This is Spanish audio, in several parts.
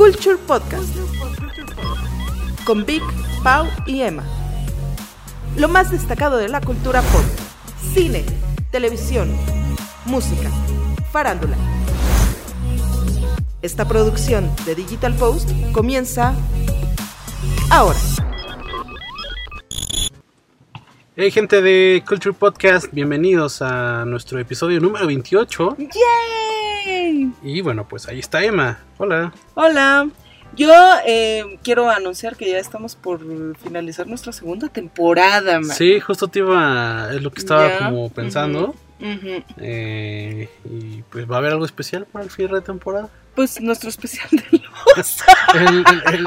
Culture Podcast con Vic, Pau y Emma. Lo más destacado de la cultura pop, cine, televisión, música, farándula. Esta producción de Digital Post comienza ahora. Hey gente de Culture Podcast, bienvenidos a nuestro episodio número 28. ¡Yay! Y bueno, pues ahí está Emma. Hola. Hola. Yo eh, quiero anunciar que ya estamos por finalizar nuestra segunda temporada, man. Sí, justo te iba, es lo que estaba Ya, como pensando. Eh, y pues va a haber algo especial para el cierre de temporada. Pues nuestro especial de el-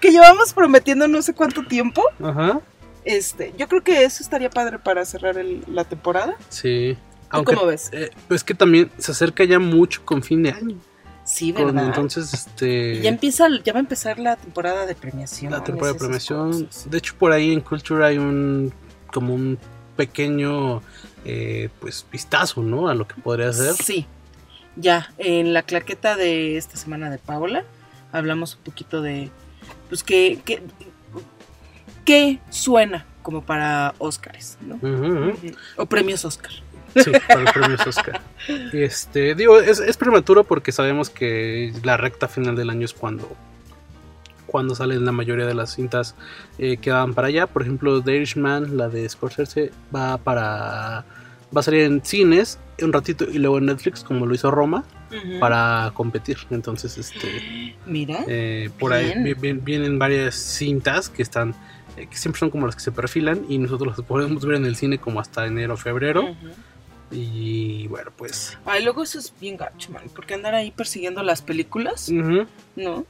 que llevamos prometiendo no sé cuánto tiempo. ajá, Este, yo creo que eso estaría padre para cerrar el- la temporada. sí. ¿Tú cómo ves? eh, pues que también se acerca ya mucho con fin de año. Sí, Con- ¿verdad? entonces, este... Ya empieza, ya va a empezar la temporada de premiación. La temporada de premiación. De hecho, por ahí en Culture hay un como un pequeño eh, pues vistazo, ¿no? A lo que podría ser. Sí. Ya, en la claqueta de esta semana de Paola hablamos un poquito de pues que que, que suena como para Óscares, ¿no? O premios Óscar. Sí, para los premios Oscar. Este, digo, es, es prematuro porque sabemos que la recta final del año es cuando cuando salen la mayoría de las cintas eh, que van para allá. Por ejemplo, The Irishman, la de Scorsese, va para va a salir en cines un ratito y luego en Netflix, como lo hizo Roma, para competir. Entonces, este Mira. Eh, por ahí Bien. vi- vi- vienen varias cintas que están eh, que siempre son como las que se perfilan y nosotros las podemos ver en el cine como hasta enero febrero Ujú. Y bueno pues Ay, luego eso es bien gacho, man, porque andar ahí persiguiendo las películas, ujú, ¿no?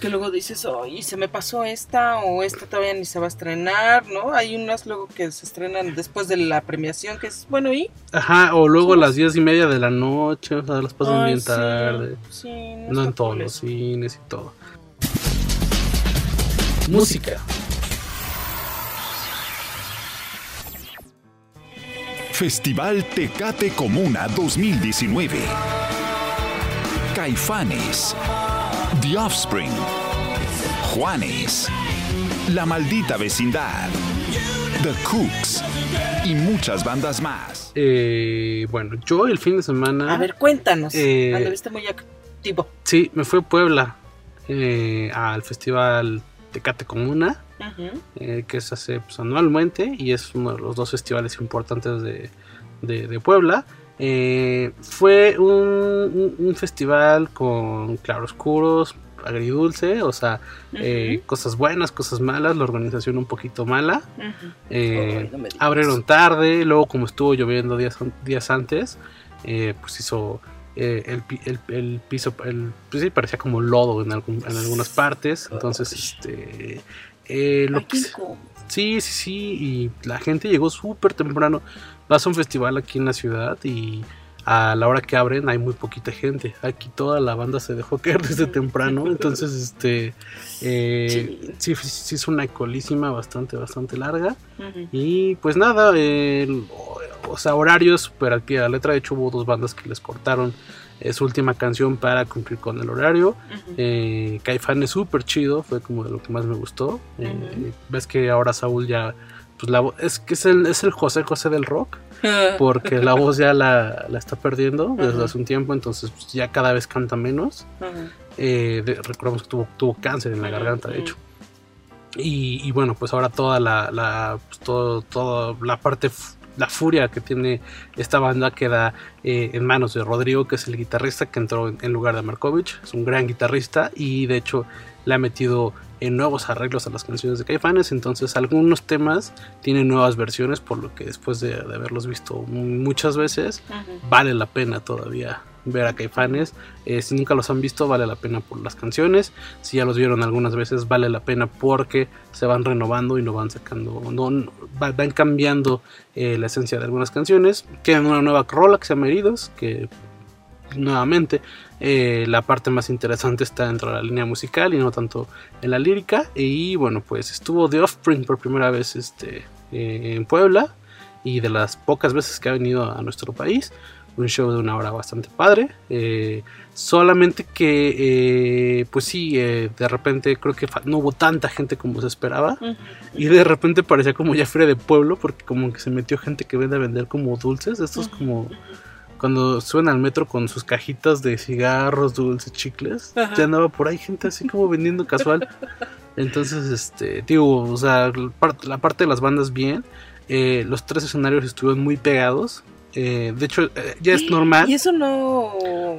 Que luego dices, oye, se me pasó esta o esta todavía ni se va a estrenar, ¿no? Hay unas luego que se estrenan después de la premiación, que es, bueno, ¿y? ajá o luego a las diez y media de la noche o sea las pasan Ay, bien sí, tarde Sí, no está en todos los cines y todo música Festival Tecate Comuna 2019. Caifanes. The Offspring. Juanes. La Maldita Vecindad. The Cooks. Y muchas bandas más. Eh, bueno yo el fin de semana A ver, cuéntanos. Eh, Anduviste muy activo. sí me fui a Puebla eh, al festival Tecate Comuna Eh, que se hace pues, anualmente y es uno de los dos festivales importantes de, de- de Puebla. Eh, fue un, festival con claroscuros, agridulce, o sea, eh, cosas buenas, cosas malas, la organización un poquito mala. Eh, no me digas. abrieron tarde, luego como estuvo lloviendo días, días antes, eh, pues hizo eh, el, el- el piso, el, pues sí, parecía como lodo en, algún- en algunas partes, entonces, este... eh, lo que. Sí, sí, sí, y la gente llegó súper temprano. Vas a un festival aquí en la ciudad y a la hora que abren hay muy poquita gente. Aquí toda la banda se dejó caer desde temprano, entonces este eh, sí, sí es una colísima bastante, bastante larga. Y pues nada, el- o, o sea, horarios super al pie de la letra. De hecho hubo dos bandas que les cortaron eh, su última canción para cumplir con el horario. Eh, Caifán es súper chido, fue como de lo que más me gustó. Eh, Ujú. Ves que ahora Saúl ya, pues la es que es el, es el José José del rock, porque la voz ya la, la está perdiendo desde hace un tiempo, entonces pues, ya cada vez canta menos. Eh, de- recordemos que tuvo, tuvo cáncer en la garganta, de hecho. Y, y bueno, pues ahora toda la, la, pues, todo, todo la parte, la furia que tiene esta banda queda eh, en manos de Rodrigo, que es el guitarrista que entró en, lugar de Markovich. Es un gran guitarrista y de hecho le ha metido en nuevos arreglos a las canciones de Caifanes. Entonces algunos temas tienen nuevas versiones, por lo que después de, de haberlos visto muchas veces, vale la pena todavía ver a Caifanes. Eh, si nunca los han visto, vale la pena por las canciones. Si ya los vieron algunas veces, vale la pena porque se van renovando y no van sacando, no, no- va- van cambiando eh, la esencia de algunas canciones. Tienen una nueva rola que se llama Heridos, que nuevamente eh, la parte más interesante está dentro de la línea musical y no tanto en la lírica. Y bueno, pues estuvo The Offspring por primera vez este, eh, en Puebla y de las pocas veces que ha venido a nuestro país. Un show de una hora bastante padre. Eh, solamente que, eh, pues sí, eh, de repente creo que no hubo tanta gente como se esperaba. Y de repente parecía como ya feria de pueblo, porque como que se metió gente que vende a vender como dulces. Estos como cuando suben al metro con sus cajitas de cigarros, dulces, chicles. Ya andaba por ahí gente así como vendiendo casual. Entonces, este, digo, o sea, la parte de las bandas bien. los tres escenarios estuvieron muy pegados. Eh, de hecho, eh, ya es normal. Y eso no.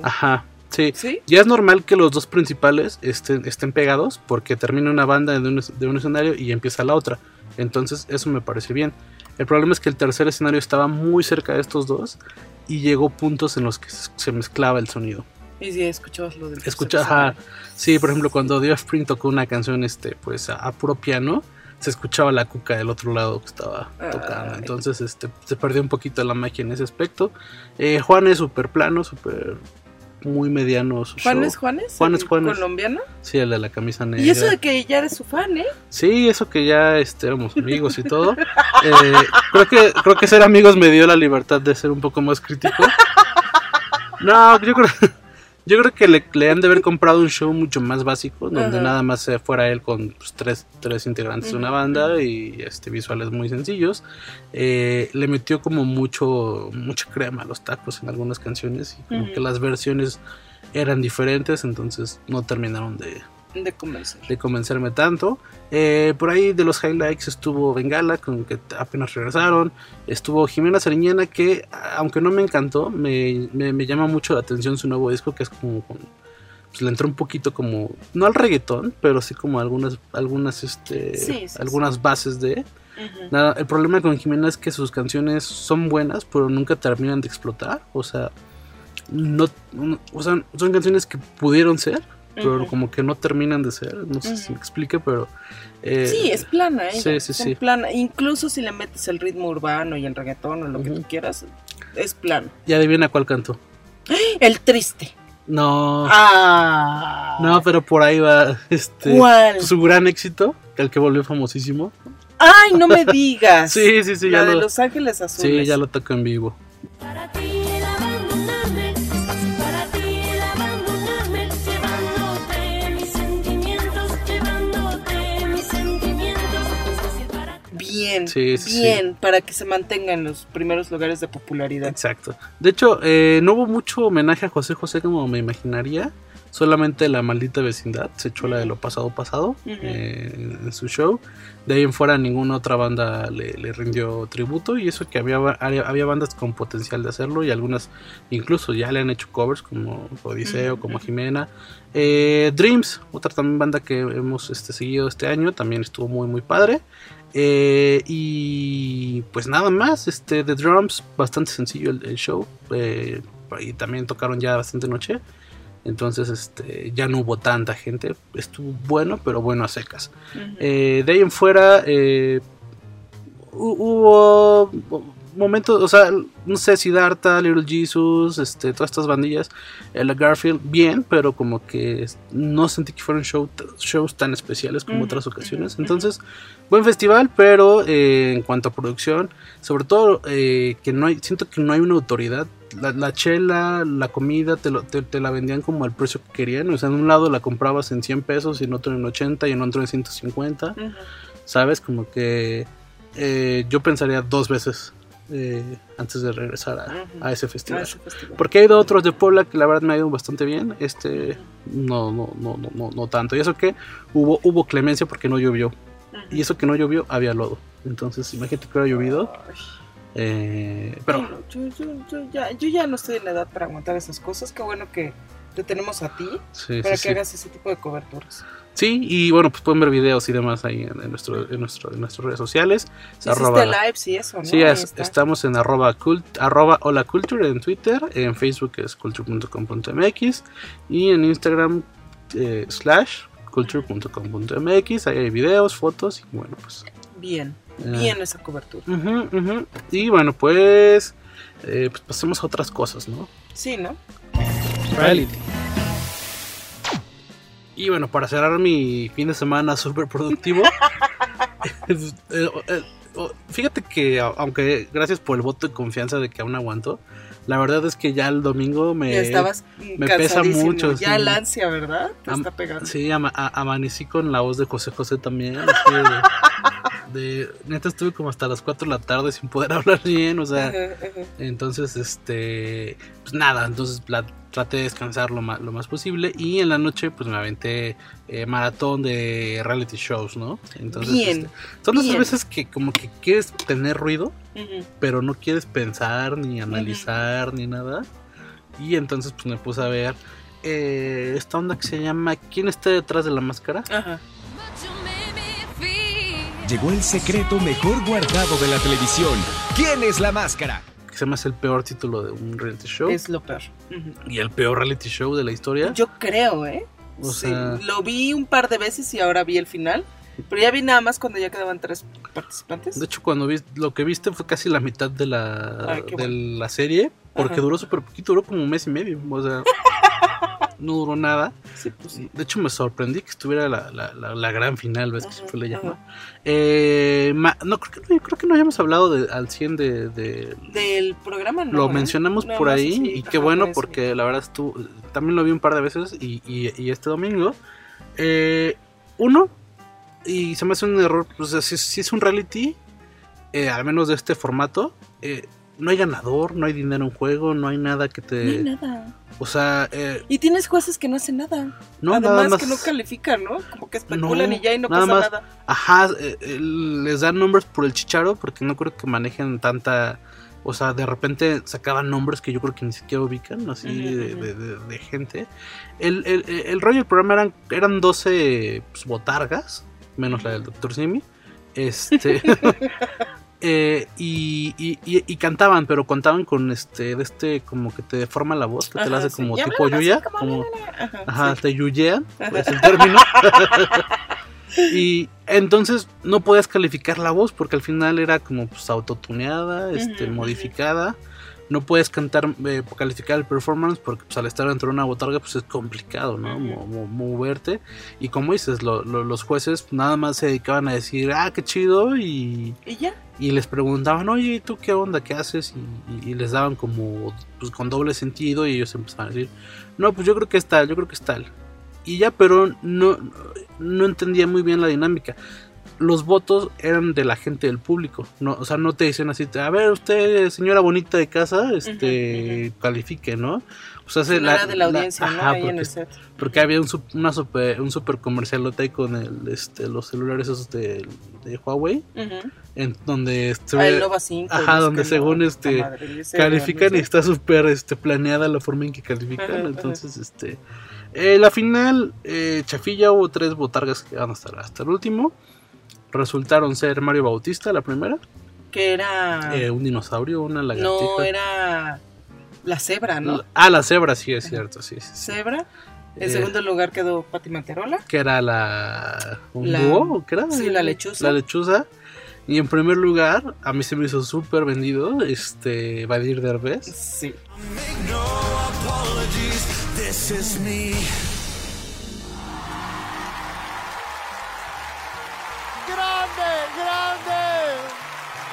Ajá. Sí. Ya es normal que los dos principales estén, estén pegados porque termina una banda de un, escenario y empieza la otra. Entonces, eso me parece bien. El problema es que el tercer escenario estaba muy cerca de estos dos y llegó puntos en los que se mezclaba el sonido. Y si escuchabas lo del Escucha, Sí, por ejemplo, cuando The Offspring tocó una canción este, pues a puro piano, se escuchaba la cuca del otro lado que estaba tocando. Entonces este, se perdió un poquito la magia en ese aspecto. Eh, Juan es súper plano, súper muy mediano su ¿Juan es Juanes? Juan es Juanes. ¿Colombiano? Sí, el de la camisa negra. Y eso de que ya eres su fan, ¿eh? Sí, eso que ya este, éramos amigos y todo. Eh, creo, que, creo que ser amigos me dio la libertad de ser un poco más crítico. No, yo creo, yo creo que le, han de haber comprado un show mucho más básico, donde nada más fuera él con pues, tres, tres integrantes de una banda y este visuales muy sencillos. Eh, le metió como mucho, mucha crema a los tacos en algunas canciones y como que las versiones eran diferentes, entonces no terminaron de, de, convencer. de convencerme tanto. Eh, por ahí de los highlights estuvo Bengala, con que apenas regresaron. Estuvo Jimena Sariñana, que aunque no me encantó, me, me, llama mucho la atención su nuevo disco, que es como... pues le entró un poquito como, no al reggaetón, pero sí como algunas, algunas, este, algunas bases de... Nada, el problema con Jimena es que sus canciones son buenas, pero nunca terminan de explotar. O sea, no, o sea, son canciones que pudieron ser, pero como que no terminan de ser, no sé si me explique, pero... Eh, sí, es plana, ¿eh? Sí, sí, sí. plana, incluso si le metes el ritmo urbano y el reggaetón o lo que tú quieras, es plano. ¿Y adivina cuál canto? El triste. No. Ah. No, pero por ahí va este ¿Cuál? su gran éxito, el que volvió famosísimo. Ay, no me digas. sí, sí, sí, La de Los Ángeles Azules. Sí, ya lo toco en vivo. Bien, bien, para que se mantenga en los primeros lugares de popularidad. Exacto. De hecho, eh, no hubo mucho homenaje a José José como me imaginaría. Solamente la maldita vecindad se echó la de lo pasado pasado eh, en su show. De ahí en fuera ninguna otra banda le, rindió tributo y eso que había, había bandas con potencial de hacerlo y algunas incluso ya le han hecho covers como Odiseo, como Jimena. Eh, Dreams, otra también banda que hemos este, seguido este año, también estuvo muy muy padre. Eh, y pues nada más, este, The Drums, bastante sencillo el, show. Eh, y también tocaron ya bastante noche. Entonces este, ya no hubo tanta gente. Estuvo bueno, pero bueno a secas. Eh, de ahí en fuera hubo momentos, o sea, no sé si Darta, Little Jesus, este, todas estas bandillas, el Garfield, bien, pero como que no sentí que fueran show, shows tan especiales como otras ocasiones. Entonces, buen festival, pero eh, en cuanto a producción, sobre todo eh, que no hay, siento que no hay una autoridad. La, chela, la comida, te, te, la vendían como al precio que querían. O sea, en un lado la comprabas en 100 pesos y en otro en 80 y en otro en 150. ¿Sabes? Como que eh, yo pensaría dos veces eh, antes de regresar a, ese festival. Porque he ido a otros de Puebla que la verdad me ha ido bastante bien. Este no, no, no, no, no, tanto. Y eso que hubo, hubo clemencia porque no llovió. Y eso que no llovió había lodo. Entonces, imagínate que hubiera llovido. Eh, pero yo, ya, yo ya no estoy en la edad para aguantar esas cosas. Qué bueno que te tenemos a ti para que hagas ese tipo de coberturas. Sí, y bueno, pues pueden ver videos y demás ahí en, nuestro, en, nuestro, en nuestras redes sociales. arroba, live, sí, eso, ¿no? Sí, estamos en arroba, cult, arroba hola culture en Twitter, en Facebook es culture.com.mx y en Instagram eh, slash culture.com.mx. Ahí hay videos, fotos y bueno, pues... Bien, eh, bien esa cobertura. Y bueno, pues, eh, pues pasemos a otras cosas, ¿no? Sí, ¿no? Reality. Y bueno, para cerrar mi fin de semana súper productivo, eh, eh, oh, fíjate que aunque gracias por el voto de confianza de que aún aguanto, La verdad es que ya el domingo me, estabas me pesa mucho, Ya sí. el ansia, ¿verdad? Te Am- está pegando. Sí, ama- amanecí con la voz de José José también. De, neta estuve como hasta las 4 de la tarde sin poder hablar bien, o sea, entonces, este, pues nada, entonces la, traté de descansar lo más, lo más posible y en la noche pues me aventé eh, maratón de reality shows, ¿no? Entonces, Bien, este, son esas bien. veces que como que quieres tener ruido, pero no quieres pensar ni analizar ni nada. Y entonces pues me puse a ver eh, esta onda que se llama ¿Quién está detrás de la máscara? Ajá. Llegó el secreto mejor guardado de la televisión. ¿Quién es la máscara? Que se me hace el peor título de un reality show Es lo peor. Y el peor reality show de la historia. Yo creo, ¿eh? O Sí, sea- Lo vi un par de veces y ahora vi el final. Pero ya vi nada más cuando ya quedaban tres participantes. De hecho, cuando vi lo que viste fue casi la mitad de la, Ay, qué de bueno. la serie, porque Ajá. duró súper poquito, duró como un mes y medio. O sea, no duró nada. Sí, pues sí. De hecho, me sorprendí que estuviera la, la- la- la gran final, ¿ves? Que se le llama. Eh, ma- no, creo que no, creo que no hayamos hablado de, al 100 de, de- Del programa no. lo ¿eh? mencionamos por ahí y qué bueno eso. porque la verdad estuvo, también lo vi un par de veces y, y- y este domingo eh, uno y se me hace un error pues si, si es un reality eh, al menos de este formato eh, no hay ganador no hay dinero en juego no hay nada que te No hay nada. O sea eh, Y tienes jueces que no hacen nada. no Además nada más que no califican, ¿no? Como que especulan No, y ya y no nada pasa más. nada. Ajá, eh, eh, les dan nombres por el chicharo porque no creo que manejen tanta... O sea, de repente sacaban nombres que yo creo que ni siquiera ubican, así Ujú, de, ujú. de- de- de gente. El, el, el rollo del programa eran, eran 12 pues, botargas, menos la del Dr. Simi. Este... eh, y, y, y- y cantaban, pero contaban con este, de este, como que te deforma la voz, que te la hace como tipo Yuya, como como, Ajá, Ajá, sí. te yuyean, es el término. y entonces no podías calificar la voz porque al final era como pues autotuneada, este, modificada. No puedes cantar, eh, calificar el performance porque pues, al estar dentro de una botarga pues es complicado, ¿no? Mo- mo- moverte. Y como dices, lo- lo- los jueces nada más se dedicaban a decir, ah, qué chido. Y, Y ya. y les preguntaban, oye, ¿y tú qué onda? ¿Qué haces? Y, y- y les daban como, pues con doble sentido y ellos empezaban a decir, no, pues yo creo que es tal, yo creo que es tal. Y ya, pero no, no entendía muy bien la dinámica. Los votos eran de la gente del público, no, o sea, no te dicen así, a ver, usted, señora bonita de casa, este, califique, ¿no? Sí, no era de la audiencia, ¿no? ajá, Ahí en porque el set. porque había un, una super, un super comercialote ahí con el, este, los celulares esos de, de Huawei, en donde se Ah, ve- el Nova 5. ajá, donde según, no, este, madre, califican y está súper este, planeada la forma en que califican. Ajá, ajá. entonces, este, eh, la final, eh, Chafilla hubo tres botargas que van hasta, hasta el último. Resultaron ser Mario Bautista, la primera, Que era. eh, un dinosaurio, una lagartija. no, era. La cebra, ¿no? Ah, la cebra, sí, es cierto, sí, sí, sí. Cebra. En Eh, segundo lugar quedó Pati Manterola. que era la un La- búho ¿o qué era? sí, la lechuza. La lechuza. Y en primer lugar, a mí se me hizo súper vendido este Vadir Derbez. Sí. Grande, grande.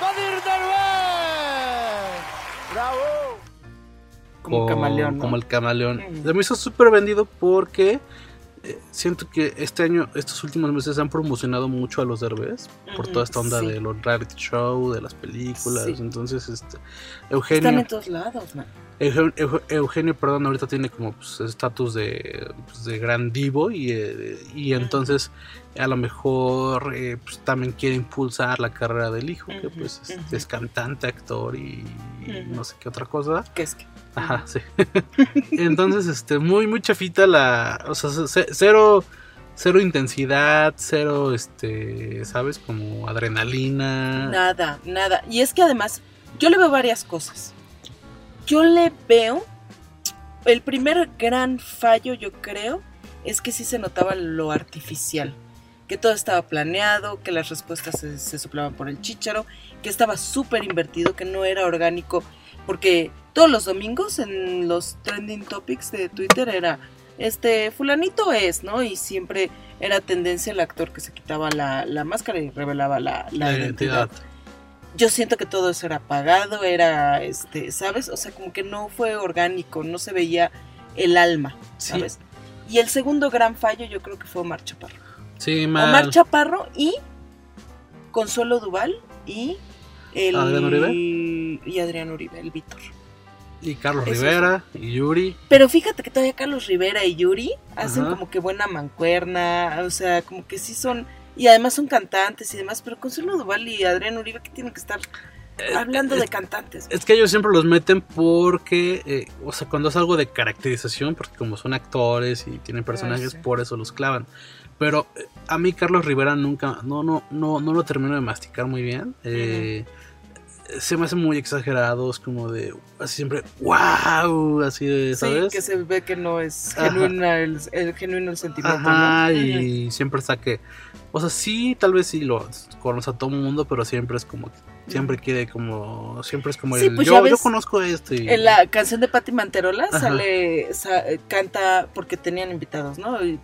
Vadir Derbez. Bravo. Como camaleón. ¿no? Como el camaleón. Se me hizo súper vendido porque eh, siento que este año, estos últimos meses han promocionado mucho a los Derbez por toda esta onda sí. de los reality show, de las películas. Sí. Entonces, este Están Eugenio, en todos lados, man. Eugenio, Euge- Eugenio, perdón, ahorita tiene como pues, estatus de, pues, de gran divo y, eh, y entonces a lo mejor eh, pues, también quiere impulsar la carrera del hijo, que pues es, cantante, actor y, no sé qué otra cosa. ¿Qué es que? Ajá, sí. Entonces, este, muy, muy chafita la. O sea, ce- cero. Cero intensidad, cero, este, ¿sabes? Como adrenalina. Nada, nada. Y es que además, yo le veo varias cosas. Yo le veo. El primer gran fallo, yo creo, es que sí se notaba lo artificial. Que todo estaba planeado, que las respuestas se, se soplaban por el chícharo, que estaba súper invertido, que no era orgánico. Porque todos los domingos en los trending topics de Twitter era este fulanito es, ¿no? Y siempre era tendencia el actor que se quitaba la, la máscara y revelaba la, la La identidad. identidad. Yo siento que todo eso era pagado, era, este, ¿sabes? O sea, como que no fue orgánico, no se veía el alma, Sí. ¿sabes? Y el segundo gran fallo yo creo que fue Omar Chaparro. Sí, mal. Omar Chaparro y Consuelo Duval y el ¿Adrián Uribe? y Adrián Uribe, el Víctor. Y Carlos Eso Rivera y Yuri. Pero fíjate que todavía Carlos Rivera y Yuri hacen Ajá. como que buena mancuerna, o sea, como que sí son y además son cantantes y demás, pero Consuelo Duval y Adrián Uribe que tienen que estar hablando es- de cantantes. Es que ellos siempre los meten porque, eh, o sea, cuando es algo de caracterización, porque como son actores y tienen personajes, sí. por eso los clavan. Pero eh, a mí Carlos Rivera nunca, no, no, no, no lo termino de masticar muy bien. Eh, Se me hace muy exagerado, es como de, así siempre, wow, así de, ¿sabes? Sí, que se ve que no es genuina el, el genuino el sentimiento. Ajá, ¿no? y siempre está que, o sea, sí, tal vez sí lo conoce a todo el mundo, pero siempre es como, siempre quiere como, siempre es como Sí, el, pues yo, ves, yo conozco esto y... En la canción de Patti Manterola Ajá. sale, sa- canta porque tenían invitados, ¿no? Eh,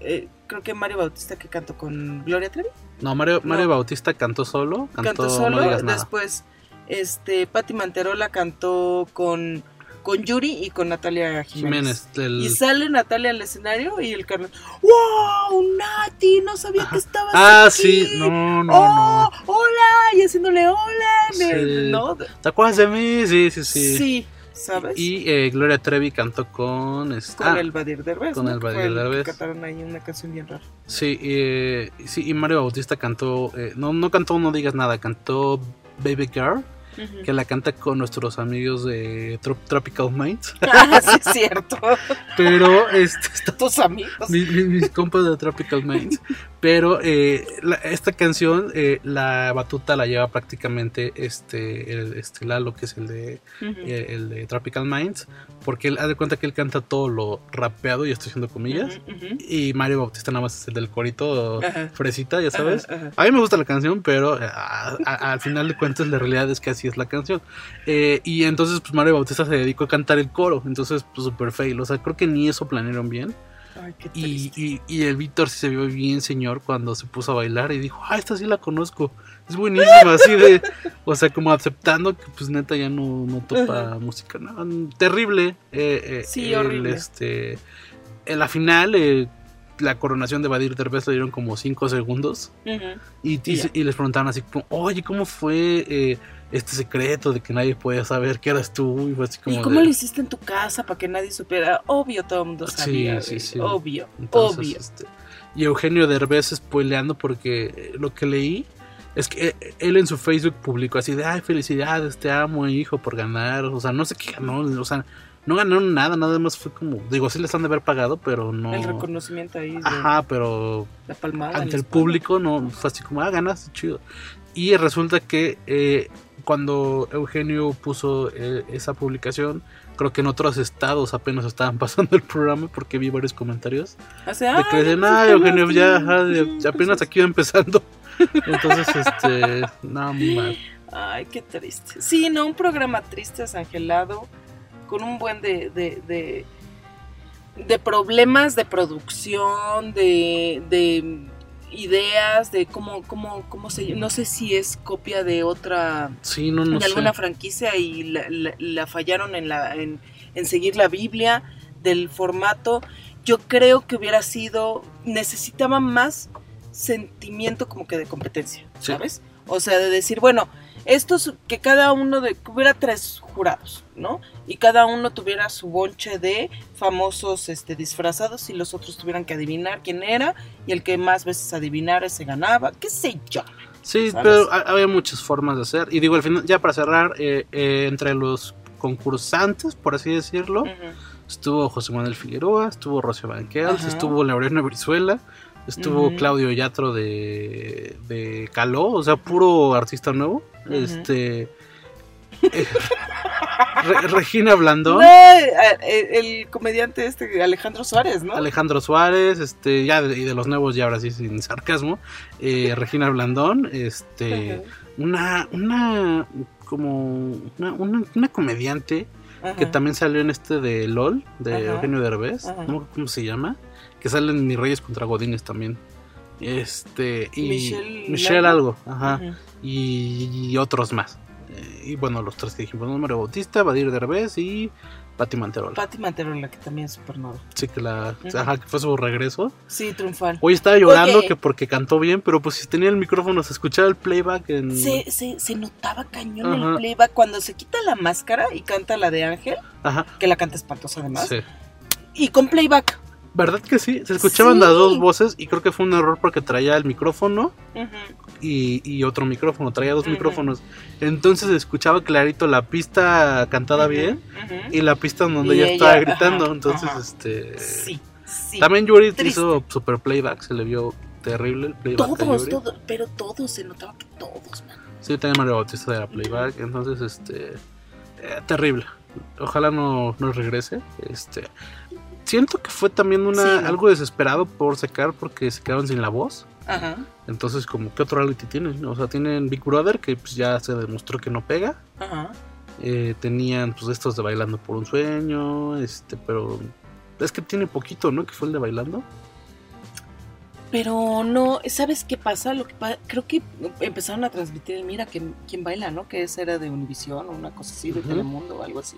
eh, creo que Mario Bautista que cantó con Gloria Trevi. No, Mario, Mario No. Bautista cantó solo, cantó, cantó solo, no después este Patti Manterola cantó con con Yuri y con Natalia Jiménez. Jiménez, el- Y sale Natalia al escenario y el Carlos, ¡Wow! No sabía que estabas Ah, aquí. sí, no, no, ¡Oh! no. ¡Hola! Y haciéndole hola. Sí. ¿No? ¿Te acuerdas de mí? Sí, sí, sí. Sí, ¿sabes? Y eh, Gloria Trevi cantó con... este- con ah, el Badir Derbez. con ¿no? el Badir Derbez. Cantaron ahí una canción bien rara. Sí, eh, sí, y Mario Bautista cantó... eh, no, no cantó No Digas Nada, cantó Baby Girl, que la canta con nuestros amigos de Trop- Tropical Minds. Ah, sí, es cierto. Pero este, está Tus amigos. Mi- mi- mis compas de Tropical Minds. Pero eh, la- esta canción, eh, la batuta la lleva prácticamente este, el, este Lalo, que es el de, Ujú. eh, el de Tropical Minds. Porque él haz de cuenta que él canta todo lo rapeado, y estoy haciendo comillas. Ujú, ujú. Y Mario Bautista nada más es el del corito fresita, ya sabes. A mí me gusta la canción, pero eh, a- a- al final de cuentas la realidad es que así es la canción. Eh, y entonces pues Mario Bautista se dedicó a cantar el coro, entonces pues super fail. O sea, creo que ni eso planearon bien. Ay, qué Y, y, y el Víctor se vio bien señor cuando se puso a bailar y dijo, ah, esta sí la conozco. Es buenísima, así de, o sea, como aceptando que pues neta ya no, no topa música. No, terrible. eh, eh, Sí, el, horrible. Este, en la final, eh, la coronación de Badir Derbez le dieron como 5 segundos. Y, y, les preguntaban así como, oye, ¿cómo fue este secreto de que nadie podía saber que eras tú? Y fue así como ¿Y cómo de- lo hiciste en tu casa para que nadie supiera? Obvio, todo el mundo Sí, sabía. sí, güey. sí. Obvio, Entonces, obvio. este, y Eugenio Derbez spoileando porque eh, lo que leí es que eh, él en su Facebook publicó así de, ay, felicidades, te amo, hijo, por ganar. O sea, no sé qué ganó, o sea, no ganaron nada, nada más fue como, digo, sí les han de haber pagado, pero no... El reconocimiento ahí de Ajá, pero la palmada. ante el público no fue así como, ah, ganaste, chido. Y resulta que eh, cuando Eugenio puso eh, esa publicación, creo que en otros estados apenas estaban pasando el programa porque vi varios comentarios O sea, de que decían, ah, Eugenio, ya, ajá, ya- apenas aquí va empezando. Entonces, este, no, muy mal. Ay, qué triste. Sí, no, un programa triste, desangelado, con un buen de, de, de, de problemas de producción, de, de ideas, de cómo, cómo, cómo se... No sé si es copia de otra... Sí, no, no de alguna sé. franquicia y la, la- la fallaron en, la, en, en seguir la Biblia del formato. Yo creo que hubiera sido, necesitaba más sentimiento como que de competencia, Sí. ¿sabes? O sea, de decir, bueno, estos, que cada uno de, que hubiera tres jurados, ¿no? Y cada uno tuviera su bonche de famosos este, disfrazados y los otros tuvieran que adivinar quién era y el que más veces adivinara se ganaba, qué sé yo. Sí, ¿sabes? pero ha- había muchas formas de hacer. Y digo, al final, ya para cerrar, eh, eh, entre los concursantes, por así decirlo, estuvo José Manuel Figueroa, estuvo Rocío Banquels, Ajá. estuvo Laureano Brizuela, estuvo. Claudio Yatro de, de Caló, o sea, puro artista nuevo. Este. eh, Re- Regina Blandón. No, eh, eh, el comediante este Alejandro Suárez, ¿no? Alejandro Suárez, este, ya de, y de los nuevos, ya ahora sí sin sarcasmo, eh, Regina Blandón, este, una, una, como, una, una, una comediante ajá. que también salió en este de LOL, de Ajá. Eugenio Derbez, Ajá. cómo se llama, que sale en Mis Reyes contra Godines también. Este, y Michelle Michelle, algo. ajá, y, y otros más. Eh, y bueno, los tres que dijimos, ¿no? Mario Bautista, Badir Derbez y Pati Manterola. Patti Manterola, que también es supernova. sí, que la, ajá, que fue su regreso. Sí, triunfal. Hoy estaba llorando Oye. que porque cantó bien, pero pues si tenía el micrófono se escuchaba el playback en... Se, se, se notaba cañón Ajá. el playback cuando se quita la máscara y canta la de Ángel, Ajá, que la canta espantosa además, sí. y con playback. ¿Verdad que sí? Se escuchaban Sí. las dos voces y creo que fue un error porque traía el micrófono y, y otro micrófono, traía dos micrófonos. Entonces se escuchaba clarito la pista cantada bien y la pista en donde Y ella, estaba gritando. Entonces, este... Sí, sí. También Yuri Triste. hizo super playback, se le vio terrible el playback. todos, todos, pero todos, se notaba que todos, man. Sí, también Mario Bautista de la playback. Entonces, este... eh, terrible. Ojalá no, no regrese. Este... Siento que fue también una, Sí, ¿no? algo desesperado por sacar porque se quedaron sin la voz. Ajá, Entonces, como, ¿qué otro reality tienen? O sea, tienen Big Brother, que pues, ya se demostró que no pega. ajá. Eh, tenían, pues, estos de Bailando por un Sueño. Este, pero es que tiene poquito, ¿no? Que fue el de Bailando. Pero no, ¿sabes qué pasa? Lo que pa- creo que empezaron a transmitir el Mira, que, quien baila, ¿no? Que ese era de Univisión o una cosa así, de. Telemundo o algo así.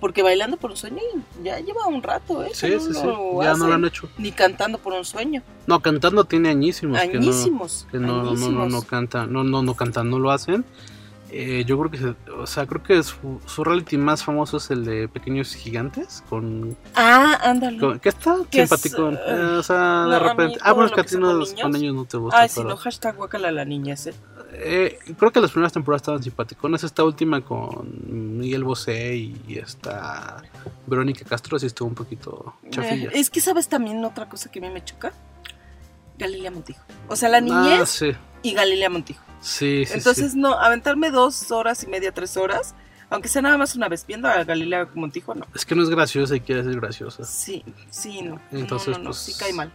Porque bailando por un sueño ya lleva un rato, ¿eh? Sí, no sí, sí. lo Ya no lo han hecho. Ni cantando por un sueño. No, cantando tiene añísimos. que no- Añísimos. Que no, no, no, no, añísimos. no cantan, no, no, no cantan, no lo hacen. Eh, yo creo que, se- o sea, creo que su, su reality más famoso es el de Pequeños Gigantes, con, Ah, ándale. con- que está es, simpático. eh, eh, o sea, de repente. Ah, bueno, es que a ti con niños. no te gusta. Sí, pero, no, hashtag guacala la niñez, ¿eh? eh, creo que las primeras temporadas estaban simpáticas. Esta última con Miguel Bosé y esta Verónica Castro sí estuvo un poquito chafilla. Eh, es que sabes también otra cosa que a mí me choca. Galilea Montijo. O sea, la Ah, niñez sí, y Galilea Montijo. Sí, sí. Entonces, sí. no, aventarme dos horas y media, tres horas, aunque sea nada más una vez viendo a Galilea Montijo, no. Es que no es graciosa y quiere ser graciosa. Sí, sí, no. Entonces, no, no, no, pues- sí cae mal.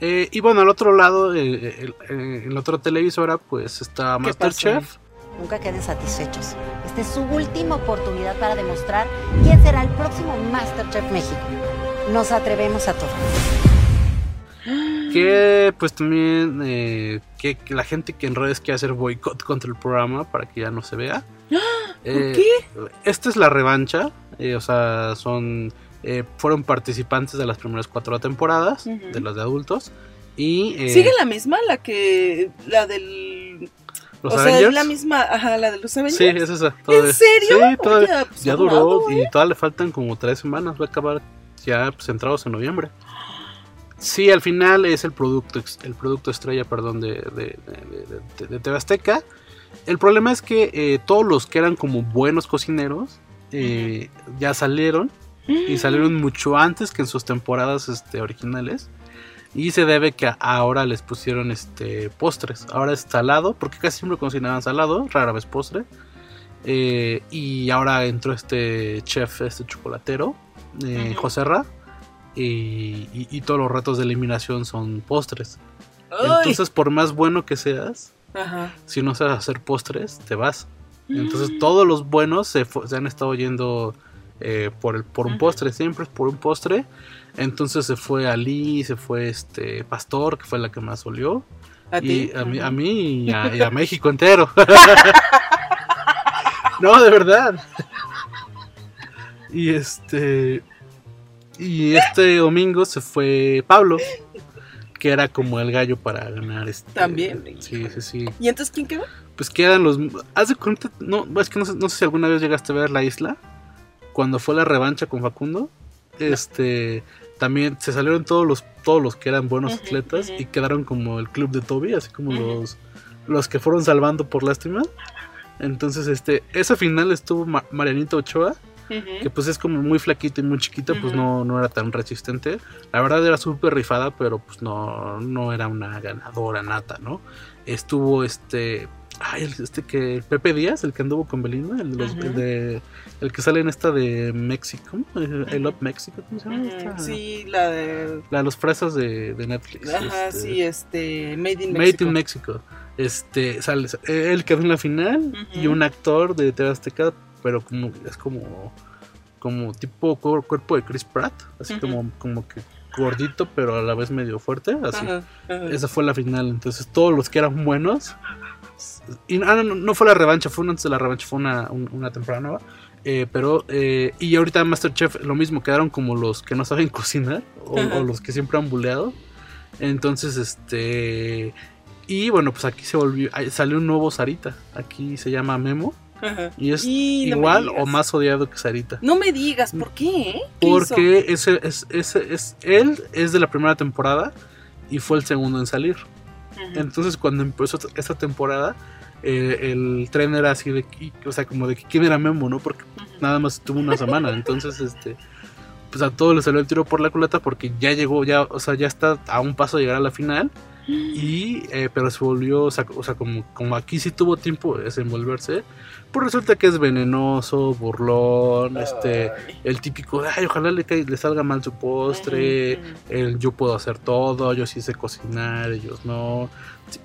Eh, y bueno, al otro lado, eh, el- eh, en la otra televisora, pues está ¿Qué Masterchef. Nunca queden satisfechos. Esta es su última oportunidad para demostrar quién será el próximo Masterchef México. Nos atrevemos a todo. Que pues también eh, que, que la gente que en redes quiere hacer boicot contra el programa para que ya no se vea. Eh, qué? Esta es la revancha. eh, o sea, son. eh, fueron participantes de las primeras cuatro temporadas, de las de adultos. Y. ¿Sigue la misma? La que. La del. los o sea, Avengers. es la misma. Ajá, la de los Avengers. Sí, es esa. ¿En serio? Sí, todavía- Oye, pues, ya duró y todavía le faltan como tres semanas. Va a acabar ya pues, entrados en noviembre. Sí, al final es el producto, el producto estrella, perdón, de, de, de, de- de- de TV Azteca. El problema es que eh, todos los que eran como buenos cocineros eh, ya salieron y salieron mucho antes que en sus temporadas este, originales. Y se debe que ahora les pusieron este postres. Ahora es salado, porque casi siempre cocinaban salado, rara vez postre. Eh, y ahora entró este chef, este chocolatero. José Ra. Y, y- y todos los retos de eliminación son postres. Ay. Entonces, por más bueno que seas, Ajá. si no sabes hacer postres, te vas. Entonces, todos los buenos se, han estado yendo eh, por, el, por un postre, siempre es por un postre. Entonces se fue Ali, se fue este Pastor, que fue la que más olió. ¿A y a mí, Ajá. a mí y a, y a México entero. no, de verdad. Y este. Y este domingo se fue Pablo, que era como el gallo para ganar este. También. Sí, sí, sí. ¿Y entonces quién quedó? Pues quedan los. Haz de cuenta. No, es que no sé, no sé si alguna vez llegaste a ver la isla. Cuando fue la revancha con Facundo. Este. También se salieron todos los, todos los que eran buenos atletas y quedaron como el club de Toby, así como los, los que fueron salvando por lástima. Entonces, este, esa final estuvo Ma- Marianita Ochoa, que pues es como muy flaquita y muy chiquita, pues Ujú. no, no era tan resistente. La verdad era súper rifada, pero pues no, no era una ganadora nata, ¿no? Estuvo este. Ay, este que. Pepe Díaz, el que anduvo con Belinda, el, de los- el de, el que sale en esta de México. I Love Mexico, ¿cómo se llama? Esta? Sí, la de. La de los fresas de, de Netflix. Ajá, este, sí, este. Made in Made Mexico. in Mexico. Este, sale, él quedó en la final y Ujú. un actor de TV Azteca, pero como es como como tipo cuer- cuerpo de Chris Pratt, así como como que gordito, pero a la vez medio fuerte, así. Esa fue la final. Entonces, todos los que eran buenos. Y ah, no, no, fue la revancha, fue antes de la revancha, fue una, un- una temporada nueva. Eh, pero, eh, y ahorita Masterchef, lo mismo, quedaron como los que no saben cocinar o, o los que siempre han buleado. Entonces, este. Y bueno, pues aquí se volvió. Salió un nuevo Sarita. Aquí se llama Memo. Y es Y no me igual o más odiado que Sarita. No me digas, ¿por qué? Porque ese, es, ese, es, él es de la primera temporada y fue el segundo en salir. Entonces cuando empezó esta temporada, eh, el tren era así de, o sea, como de que quién era Memo, ¿no? Porque nada más tuvo una semana. Entonces, este, pues a todos les salió el tiro por la culata porque ya llegó, ya, o sea, ya está a un paso de llegar a la final. Y, eh, pero se volvió, o sea, como, como aquí sí tuvo tiempo de desenvolverse, pues resulta que es venenoso, burlón, este, el típico, ay, ojalá le, le salga mal su postre, ujú. el yo puedo hacer todo, yo sí sé cocinar, ellos no.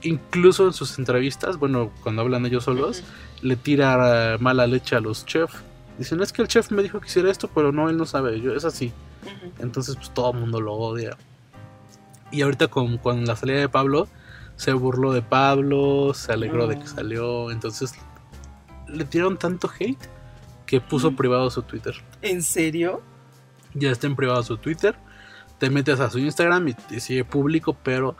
Incluso en sus entrevistas, bueno, cuando hablan ellos solos, le tira eh, mala leche a los chefs. Dicen, es que el chef me dijo que hiciera esto, pero no, él no sabe, yo, es así. Entonces, pues todo el mundo lo odia. Y ahorita con, con la salida de Pablo, se burló de Pablo, se alegró de que Oh. salió. Entonces, le tiraron tanto hate que puso privado su Twitter. ¿En serio? Ya está en privado su Twitter. Te metes a su Instagram y, y sigue público, pero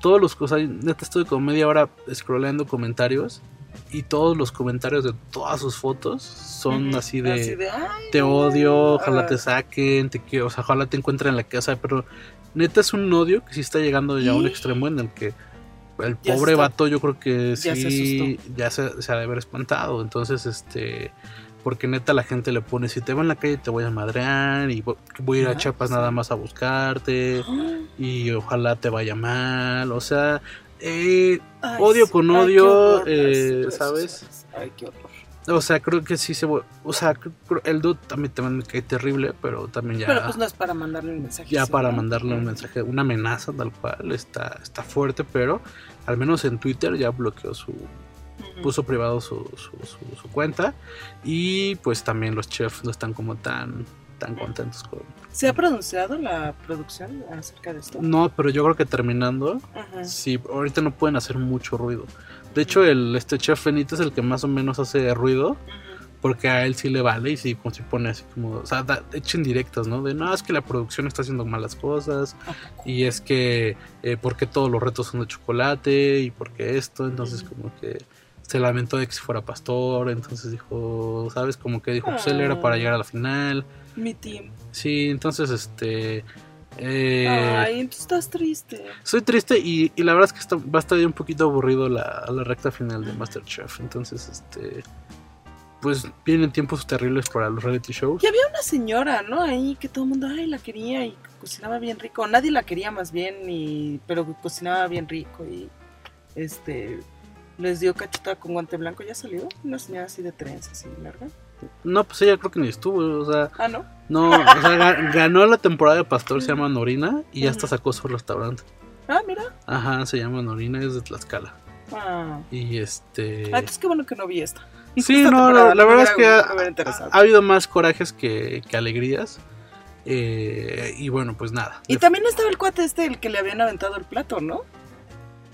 todos los cosas, neta estoy como media hora scrollando comentarios y todos los comentarios de todas sus fotos son así de Así de, te odio, ojalá te saquen, te quiero, o sea, ojalá te encuentren en la casa, pero neta es un odio que sí está llegando ya a un extremo en el que el Ya pobre está- vato yo creo que ya se sí ya se, se ha de haber espantado, entonces este porque neta la gente le pone si te veo en la calle te voy a madrear y vo- voy a ir a Ah, Chiapas sí. nada más a buscarte y ojalá te vaya mal, o sea, eh, ay, Odio con Ay, qué odio, horror, eh, ¿sabes? redes. Ay, qué horror. o sea, creo que sí se o sea, el dude también, también me cae terrible, pero también ya Pero pues no es para mandarle un mensaje. ya para mandarle un mensaje, una amenaza tal cual, está, está fuerte, pero al menos en Twitter ya bloqueó su, puso privado su, su, su- su cuenta y pues también los chefs no están como tan, tan contentos con... ¿Se ha pronunciado la producción acerca de esto? No, pero yo creo que terminando, Ajá. sí, ahorita no pueden hacer mucho ruido. De hecho, el este chef Benito es el que más o menos hace ruido, porque a él sí le vale y sí, como se pone así como, o sea, da, echen directas, ¿no? De no, es que la producción está haciendo malas cosas ¿A poco? y es que, eh, porque todos los retos son de chocolate y porque esto, entonces como que se lamentó de que si fuera pastor, entonces dijo, ¿sabes? Como que dijo, pues él era para Ah. llegar a la final. Mi team. Sí, entonces, este... eh, Ay, tú estás triste. soy triste y, y la verdad es que está, va a estar un poquito aburrido la, la recta final de Masterchef. Entonces, este... Pues vienen tiempos terribles para los reality shows. Y había una señora, ¿no? Ahí que todo el mundo, ay, la quería y cocinaba bien rico. Nadie la quería más bien, y, pero cocinaba bien rico y este les dio cachetada con guante blanco. ¿Ya salió? Una señora así de trenzas, así larga. No, pues ella creo que ni estuvo, o sea, Ah, ¿no? no, o sea, ga- ganó la temporada de Pastor, se llama Norina, y ya hasta sacó su restaurante. Ah, mira. Ajá, se llama Norina, es de Tlaxcala. Ah, Y este... Ah, entonces qué bueno que no vi esta. Sí, Esta no, la, verdad es que ha, habido más corajes que, que alegrías. Eh, y bueno, pues nada. Y también estaba el cuate este, el que le habían aventado el plato, ¿no?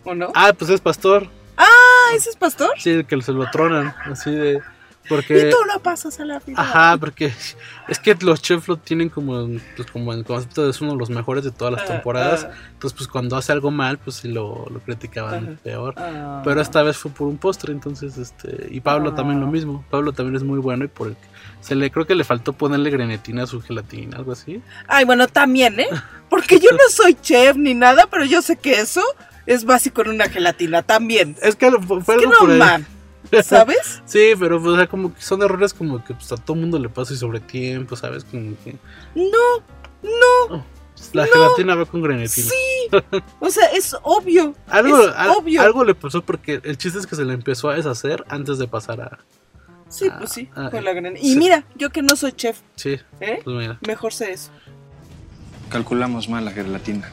¿O no? Ah, pues es Pastor. Ah, ¿ese es pastor? Sí, el que se lo tronan, así de... Porque... Y tú lo pasas a la final. Ajá, porque es que los chefs lo tienen como, pues, como el concepto de es uno de los mejores de todas las Ah, temporadas. ah, Entonces, pues cuando hace algo mal, pues sí lo, lo criticaban peor. ah. Pero esta vez fue por un postre, entonces, este... Y Pablo también lo mismo. Pablo también es muy bueno y por el... Se le creo que le faltó ponerle grenetina a su gelatina, algo así. Ay, bueno, también, ¿eh? Porque yo no soy chef ni nada, pero yo sé que eso es básico en una gelatina también. Es que fue fue Es que no, por ahí. man. ¿Sabes? Sí, pero pues, o sea, como que son errores como que pues, a todo mundo le pasa y sobre tiempo, ¿sabes? Como que No, no. la gelatina va con grenetina. Sí. O sea, es obvio. Algo, es al- obvio. algo le pasó porque el chiste es que se le empezó a deshacer antes de pasar a... Sí, Ah, pues sí, ah, con la gran- Y sí. mira, yo que no soy chef, Sí, ¿eh? pues mira. Mejor sé eso. Calculamos mal la gelatina.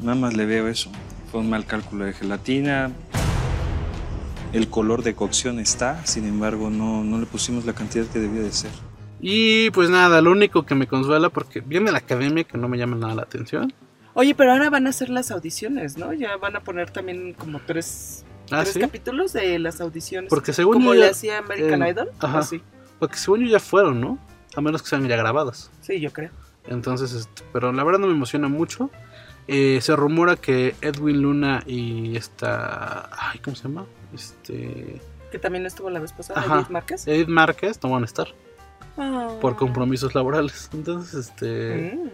Nada más le veo eso. Fue un mal cálculo de gelatina. El color de cocción está, sin embargo, no, no le pusimos la cantidad que debía de ser. Y pues nada, lo único que me consuela porque viene la academia que no me llama nada la atención. Oye, pero ahora van a hacer las audiciones, ¿no? Ya van a poner también como tres, Ah, tres sí. capítulos de las audiciones. Porque según como yo le ya- hacía American eh, Idol. ajá. Así. Porque según yo ya fueron, ¿no? A menos que sean ya grabadas. Sí, yo creo. Entonces, este, pero la verdad no me emociona mucho. Eh, se rumora que Edwin Luna y esta. Ay, ¿cómo se llama? Este. Que también estuvo la vez pasada, Ajá. Edith Márquez. Edith Márquez no van a estar Ah. por compromisos laborales. Entonces, este. Mm.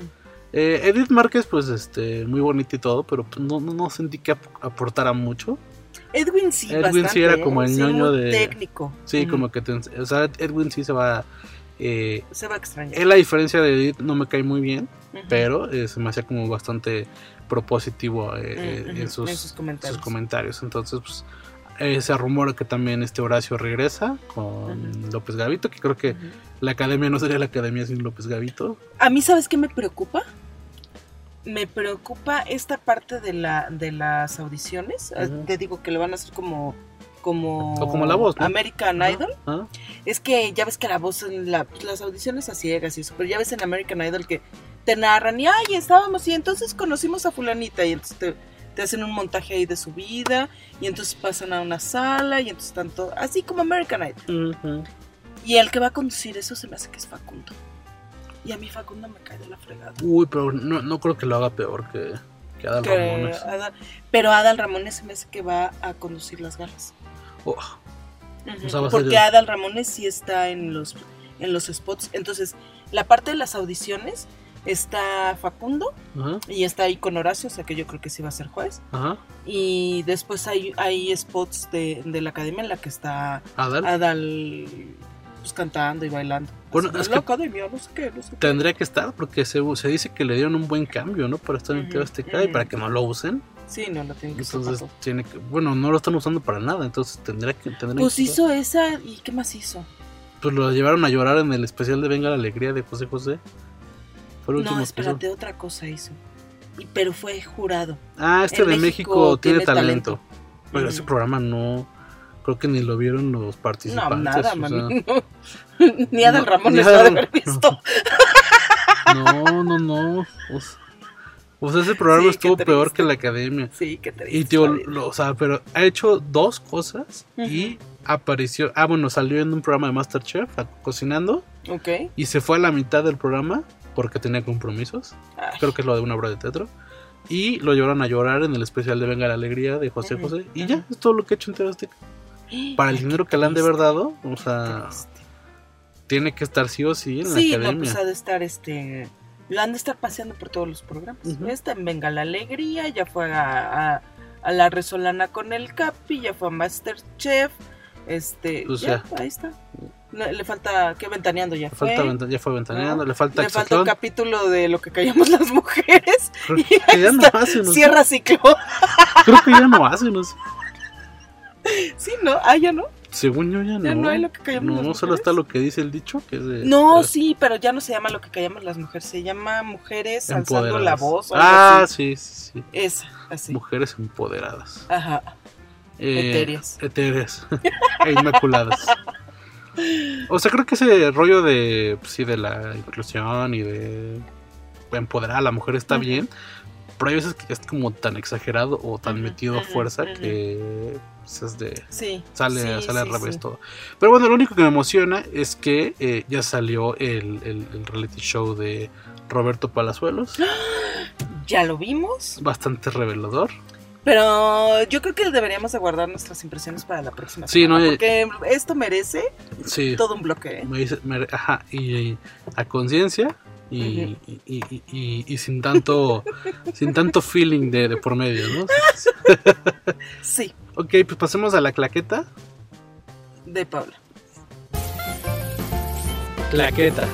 eh, Edith Márquez, pues, este, muy bonita y todo, pero pues, no, no, sentí que ap- aportara mucho. Edwin sí, Edwin bastante, sí era ¿eh? como el Sí, ñoño de- técnico. Sí, como que, te, o sea, Edwin sí se va. Eh, Se va a extrañar. él, a diferencia de Edith, no me cae muy bien, Pero eh, se me hacía como bastante propositivo eh, eh, en, sus, en sus comentarios. sus comentarios. Entonces, pues, eh, se rumora que también este Horacio regresa con. López Gavito, que creo que la academia no sería la academia sin López Gavito. A mí, ¿sabes qué me preocupa? Me preocupa esta parte de la de las audiciones. Ujú. Te digo que lo van a hacer como como, O como La Voz, ¿no? American Idol. Es que ya ves que la voz en la- pues, las audiciones a ciegas y eso, pero ya ves en American Idol que te narran y ay, estábamos y entonces conocimos a fulanita y entonces te, te hacen un montaje ahí de su vida y entonces pasan a una sala y entonces tanto, así como American Idol. Ujú. Y el que va a conducir eso se me hace que es Facundo. Y a mí Facundo me cae de la fregada. Uy, pero no, no creo que lo haga peor que, que Adal Que Ramones. Adal- pero Adal Ramones se me hace que va a conducir las galas. Oh, O sea, ser Porque Adal Ramones sí está en los, en los spots. Entonces, la parte de las audiciones está Facundo ajá, y está ahí con Horacio, o sea que yo creo que sí va a ser juez. ajá. Y después hay, hay spots de, de la academia en la que está Adal. Adal pues, cantando y bailando. Bueno, Así, es la que- academia, no sé qué, no sé qué. Tendría que estar porque se, se dice que le dieron un buen cambio, ¿no? Para estar en TV Azteca y para que no lo usen. Sí, no, lo tienen que usar Entonces todo. tiene que, bueno, no lo están usando para nada, entonces tendría que tendría Pues que- hizo esa y ¿qué más hizo? pues lo llevaron a llorar en el especial de Venga la Alegría de José José. Fue el último No, espérate, otra cosa hizo. Y, pero fue jurado. Ah, este en de México México, tiene, tiene talento. talento. Pero ese programa no creo que ni lo vieron los No, participantes. nada, o sea, mami. no. Ni Adal No, Ramón ni Adal- haber visto. no, no, no. O sea, o sea, ese programa Sí, estuvo peor que la academia. Sí, qué triste. Y tío, lo- o sea, pero ha hecho dos cosas y apareció, ah, bueno, salió en un programa de Masterchef a- cocinando Ok. y se fue a la mitad del programa porque tenía compromisos. Ay, Creo que es lo de una obra de teatro. Y lo llevaron a llorar en el especial de Venga la Alegría de José José. Y ya, es todo lo que ha hecho en TV Azteca. Para el dinero que le han de triste, dado, o sea, tiene que estar sí o sí en Sí, la no, academia. pues ha de estar este. Lo han de estar paseando por todos los programas. Ujú. Está en Venga la Alegría, ya fue a, a, a La Resolana con el Capi, ya fue a Masterchef. Este, Pues ya, ahí está. Le, le falta, ¿qué ventaneando ya fue? falta ya fue ventaneando, ¿no? le falta Le falta Hexatlón. un capítulo de lo que callamos las mujeres. Creo y que ya no está, hace, no. Cierra ciclo. Creo que ya no hace, no sé. sí, ¿no? Ah, ya no. Según yo ya no. Ya no hay lo que callamos No, las solo mujeres. está lo que dice el dicho, que es de... No, de- sí, pero ya no se llama lo que callamos las mujeres, se llama mujeres alzando la voz. o algo Ah, así. sí, sí, sí. Esa, así. Mujeres empoderadas. Ajá. Eh, Etéreas. Etéreas. e inmaculadas. O sea, creo que ese rollo de, pues, sí, de la inclusión y de empoderar a la mujer está bien, pero hay veces que es como tan exagerado o tan metido a fuerza que pues, es de... Sí. Sale, sí, sale al revés todo. Pero bueno, lo único que me emociona es que eh, ya salió el, el- el reality show de Roberto Palazuelos. Ya lo vimos, Bastante revelador. Pero yo creo que deberíamos de guardar nuestras impresiones para la próxima Sí, semana, no, porque esto merece Sí. todo un bloque. ¿eh? Me dice, me- ajá, y, y a conciencia y, y, y- y- y sin tanto sin tanto feeling de, de por medio, ¿no? Sí, Ok, pues pasemos a la claqueta. de Paula. Claqueta.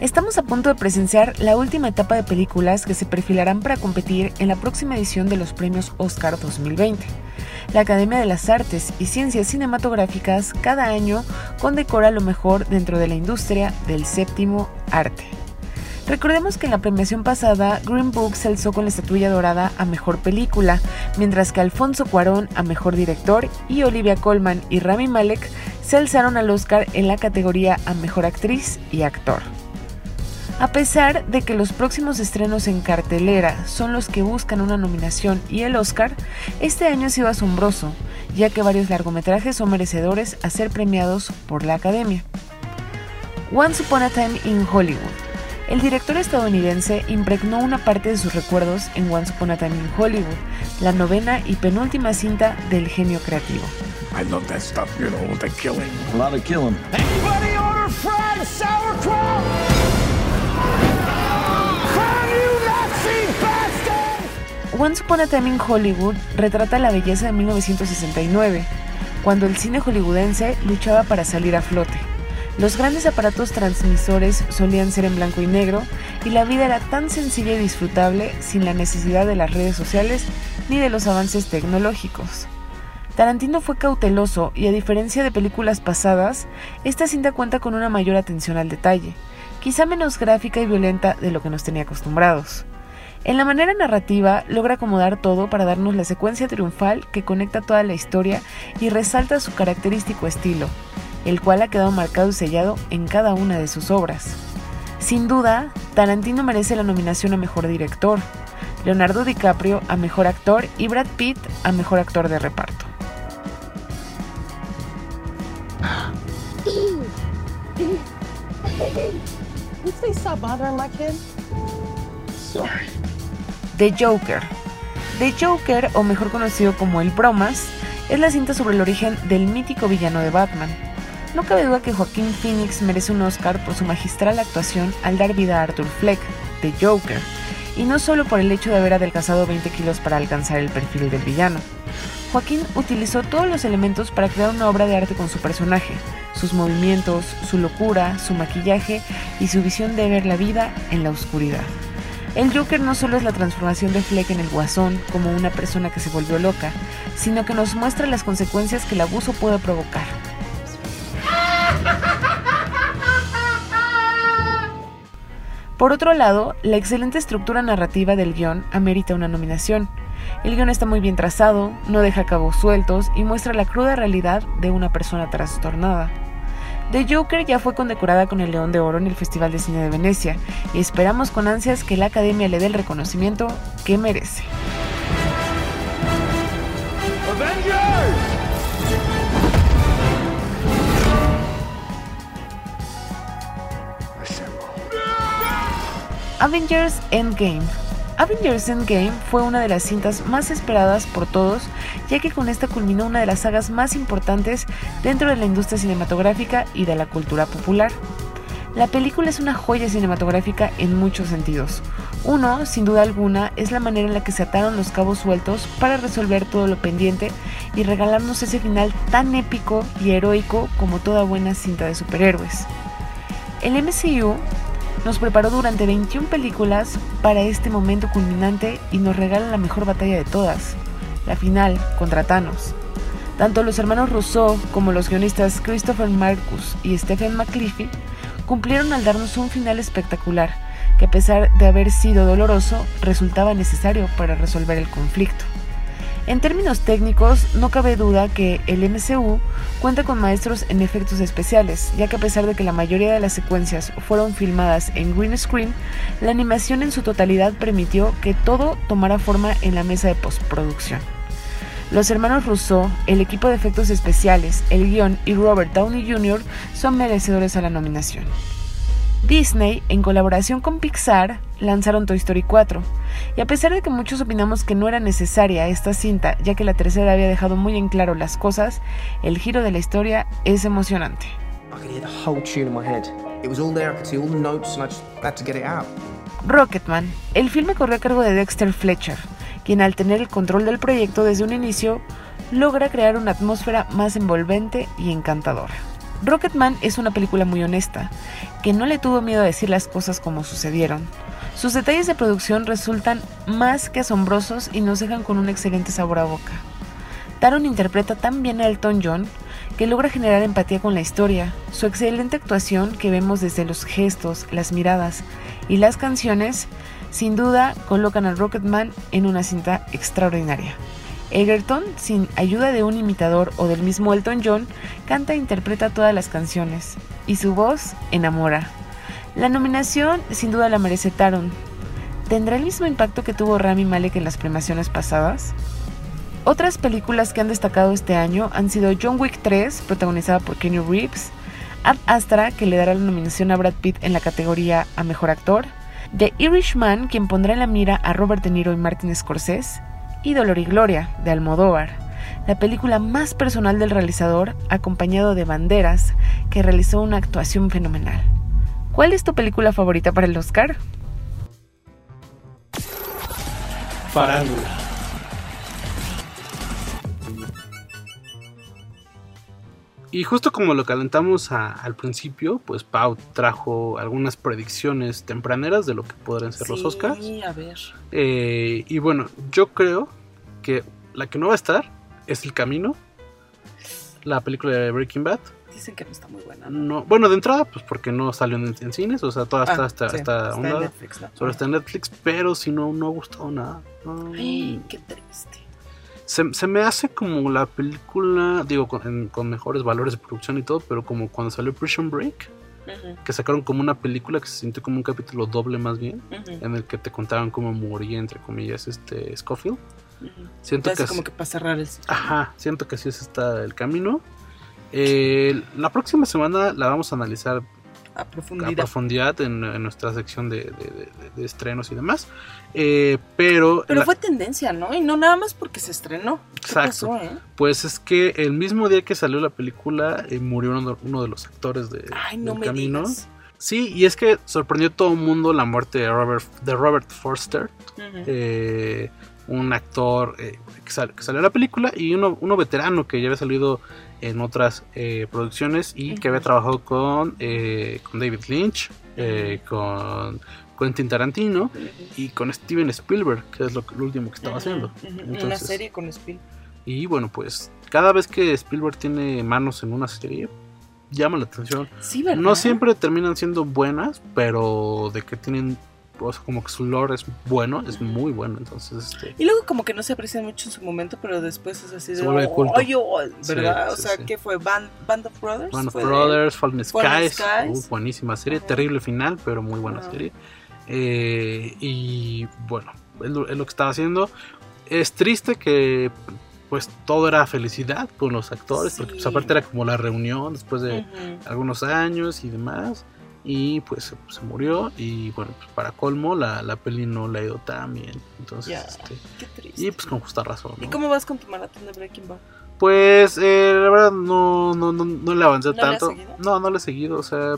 Estamos a punto de presenciar la última etapa de películas que se perfilarán para competir en la próxima edición de los premios Oscar 2020. La Academia de las Artes y Ciencias Cinematográficas cada año condecora lo mejor dentro de la industria del séptimo arte. Recordemos que en la premiación pasada, Green Book se alzó con la estatuilla dorada a Mejor Película, mientras que Alfonso Cuarón a Mejor Director y Olivia Colman y Rami Malek se alzaron al Oscar en la categoría a Mejor Actriz y Actor. A pesar de que los próximos estrenos en cartelera son los que buscan una nominación y el Oscar, este año ha sido asombroso, ya que varios largometrajes son merecedores a ser premiados por la Academia. Once Upon a Time in Hollywood. El director estadounidense impregnó una parte de sus recuerdos en Once Upon a Time in Hollywood, la novena y penúltima cinta del genio creativo. I love that stuff, you know, the killing. A lot of killing. Anybody order fried sauerkraut? Once Upon a Time in Hollywood retrata la belleza de 1969, cuando el cine hollywoodense luchaba para salir a flote. Los grandes aparatos transmisores solían ser en blanco y negro y la vida era tan sencilla y disfrutable sin la necesidad de las redes sociales ni de los avances tecnológicos. Tarantino fue cauteloso y a diferencia de películas pasadas, esta cinta cuenta con una mayor atención al detalle, quizá menos gráfica y violenta de lo que nos tenía acostumbrados. En la manera narrativa logra acomodar todo para darnos la secuencia triunfal que conecta toda la historia y resalta su característico estilo, el cual ha quedado marcado y sellado en cada una de sus obras. Sin duda, Tarantino merece la nominación a Mejor Director, Leonardo DiCaprio a Mejor Actor y Brad Pitt a Mejor Actor de Reparto. The Joker. The Joker, o mejor conocido como El Bromas, es la cinta sobre el origen del mítico villano de Batman. No cabe duda que Joaquín Phoenix merece un Oscar por su magistral actuación al dar vida a Arthur Fleck, The Joker, y no solo por el hecho de haber adelgazado 20 kilos para alcanzar el perfil del villano. Joaquín utilizó todos los elementos para crear una obra de arte con su personaje, sus movimientos, su locura, su maquillaje y su visión de ver la vida en la oscuridad. El Joker no solo es la transformación de Fleck en el guasón como una persona que se volvió loca, sino que nos muestra las consecuencias que el abuso puede provocar. Por otro lado, la excelente estructura narrativa del guion amerita una nominación. El guion está muy bien trazado, no deja cabos sueltos y muestra la cruda realidad de una persona trastornada. The Joker ya fue condecorada con el León de Oro en el Festival de Cine de Venecia y esperamos con ansias que la Academia le dé el reconocimiento que merece. Avengers Endgame. Avengers Endgame fue una de las cintas más esperadas por todos, ya que con esta culminó una de las sagas más importantes dentro de la industria cinematográfica y de la cultura popular. La película es una joya cinematográfica en muchos sentidos. Uno, sin duda alguna, es la manera en la que se ataron los cabos sueltos para resolver todo lo pendiente y regalarnos ese final tan épico y heroico como toda buena cinta de superhéroes. El MCU nos preparó durante 21 películas para este momento culminante y nos regala la mejor batalla de todas, la final contra Thanos. Tanto los hermanos Rousseau como los guionistas Christopher Marcus y Stephen McCliffy cumplieron al darnos un final espectacular que a pesar de haber sido doloroso resultaba necesario para resolver el conflicto. En términos técnicos, no cabe duda que el MCU cuenta con maestros en efectos especiales, ya que a pesar de que la mayoría de las secuencias fueron filmadas en green screen, la animación en su totalidad permitió que todo tomara forma en la mesa de postproducción. Los hermanos Rousseau, el equipo de efectos especiales, el guion y Robert Downey Jr. son merecedores a la nominación. Disney, en colaboración con Pixar, lanzaron Toy Story 4, y a pesar de que muchos opinamos que no era necesaria esta cinta, ya que la tercera había dejado muy en claro las cosas, el giro de la historia es emocionante. Rocketman, el filme corrió a cargo de Dexter Fletcher, quien al tener el control del proyecto desde un inicio, logra crear una atmósfera más envolvente y encantadora. Rocketman es una película muy honesta, que no le tuvo miedo a decir las cosas como sucedieron. Sus detalles de producción resultan más que asombrosos y nos dejan con un excelente sabor a boca. Taron interpreta tan bien a Elton John que logra generar empatía con la historia. Su excelente actuación que vemos desde los gestos, las miradas y las canciones, sin duda colocan a Rocketman en una cinta extraordinaria. Egerton, sin ayuda de un imitador o del mismo Elton John, canta e interpreta todas las canciones, y su voz enamora. La nominación sin duda la merece Taron. ¿Tendrá el mismo impacto que tuvo Rami Malek en las premiaciones pasadas? Otras películas que han destacado este año han sido John Wick 3, protagonizada por Kenny Reeves, Ad Astra, que le dará la nominación a Brad Pitt en la categoría a Mejor Actor, The Irishman, quien pondrá en la mira a Robert De Niro y Martin Scorsese, y Dolor y Gloria, de Almodóvar, la película más personal del realizador, acompañado de Banderas, que realizó una actuación fenomenal. ¿Cuál es tu película favorita para el Oscar? Farándula. Y justo como lo calentamos a- al principio, pues Pau trajo algunas predicciones tempraneras de lo que podrían ser los Oscars. Sí, a ver. Eh, y bueno, yo creo que la que no va a estar es El Camino, la película de Breaking Bad. Dicen que no está muy buena. No, bueno, de entrada, pues porque no salió en, en cines, o sea, toda Ah, está, está, sí, está está a un en. Netflix, ¿no? Solo está en Netflix, pero si no, no ha gustado nada. No. Ay, qué triste. Se, se me hace como la película, digo, con, mejores valores de producción y todo, pero como cuando salió Prison Break, que sacaron como una película que se sintió como un capítulo doble más bien, en el que te contaban cómo moría, entre comillas, este Scofield. ujú. Siento Entonces, que como así- que para cerrar el ciclo. Ajá, siento que así es está el camino. Eh, la próxima semana la vamos a analizar A a profundidad. en, en nuestra sección de, de- de- de estrenos y demás. Eh, pero Pero la- fue tendencia, ¿no? Y no nada más porque se estrenó. ¿Qué Exacto. pasó, eh? Pues es que el mismo día que salió la película eh, murió uno, uno de los actores de, Ay, no del me camino. digas. Sí, y es que sorprendió a todo el mundo la muerte de Robert, de Robert Forster, un actor que, sal- que salió en la película y uno, uno veterano que ya había salido en otras eh, producciones y que había trabajado con, eh, con David Lynch, eh, con Quentin Tarantino y con Steven Spielberg, que es lo, lo último que estaba haciendo. Una serie con Spiel. y bueno, pues cada vez que Spielberg tiene manos en una serie, llama la atención. No siempre terminan siendo buenas, pero de que tienen, o sea, como que su lore es bueno, es muy bueno. Entonces, este, Y luego como que no se aprecia mucho en su momento, pero después es así de... Culto. "Ay, oh", ¿verdad? Sí, o sí, sea, sí. ¿qué fue? Band, Band of Brothers? Man of ¿Fue de- Brothers, Fallen Skies, Skies. uh, buenísima serie, Ajá. terrible final, pero muy buena Ajá. serie. Eh, y bueno, es lo, es lo que estaba haciendo. Es triste que pues todo era felicidad con los actores, porque pues, Sí. aparte era como la reunión después de Ujú. algunos años y demás. Y pues se, se murió. Y bueno, pues para colmo, la, la peli no le ha ido tan bien. Entonces, Ya, este, qué triste. y pues con justa razón. ¿Y ¿no? cómo vas con tu maratón de Breaking Bad? Pues eh, la verdad no, no, no, no le avancé ¿No le tanto. seguido? no, no le he seguido. O sea,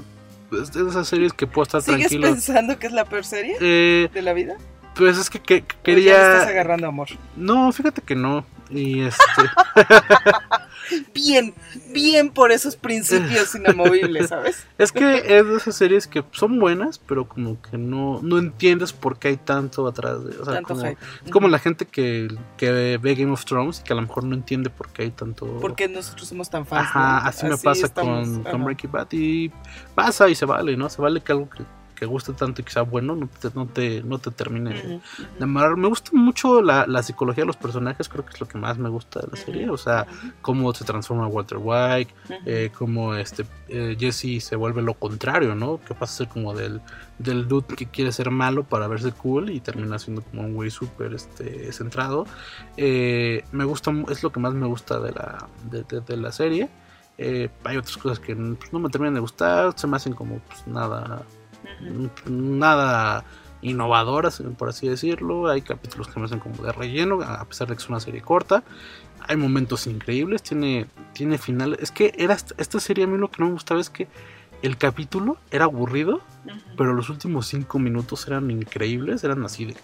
es de esas series que puedo estar ¿Sigues tranquilo. pensando que es la peor serie Eh, de la vida? pues es que, que- que ¿O ya le estás quería. agarrando amor? No, fíjate que no. Y este. Bien, bien por esos principios inamovibles, ¿sabes? Es que es de esas series que son buenas, pero como que no, no entiendes por qué hay tanto atrás de. O sea, Tanto como, es como la gente que, que ve Game of Thrones y que a lo mejor no entiende por qué hay tanto. Porque nosotros somos tan fans. Ajá, ¿no? así me pasa estamos, con. Breaking Bad y pasa y se vale, ¿no? Se vale que algo que, que guste tanto y que sea bueno no te, no te, no te termine de- de amarrar. Me gusta mucho la, la psicología de los personajes, creo que es lo que más me gusta de la serie, o sea, cómo se transforma Walter White, eh, cómo este eh, Jesse se vuelve lo contrario, ¿no? Que pasa a ser como del, del dude que quiere ser malo para verse cool y termina siendo como un güey súper este, centrado. Eh, me gusta, es lo que más me gusta de la, de, de- de la serie. Eh, hay otras cosas que pues, no me terminan de gustar, se me hacen como pues, nada. Nada innovadoras, por así decirlo. Hay capítulos que me hacen como de relleno, a pesar de que es una serie corta. Hay momentos increíbles, tiene, tiene finales. Es que era esta, serie a mí lo que no me gustaba es que el capítulo era aburrido, pero los últimos cinco minutos eran increíbles, eran así de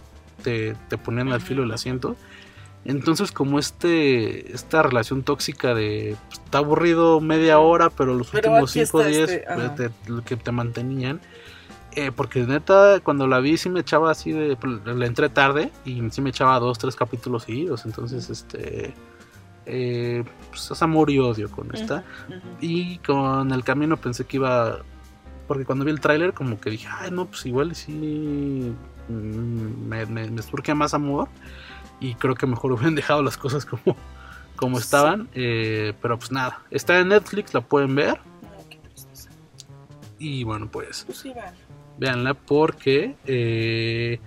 te, te ponían al filo del asiento. Entonces como este esta relación tóxica de pues, está aburrido media hora, pero los Pero últimos aquí 5 o está 10 este, ajá. lo que te mantenían. Eh, porque neta, cuando la vi sí me echaba así de... La entré tarde y sí me echaba dos, tres capítulos seguidos. Entonces, este... eh, pues, es amor y odio con esta. Y con el camino pensé que iba. Porque cuando vi el tráiler, como que dije, ay, no, pues igual sí. mm, Me, me, me surge más amor. Y creo que mejor hubieran dejado las cosas como, como estaban. eh, pero pues nada, está en Netflix, la pueden ver. Y bueno, pues Pues sí. Véanla porque, eh,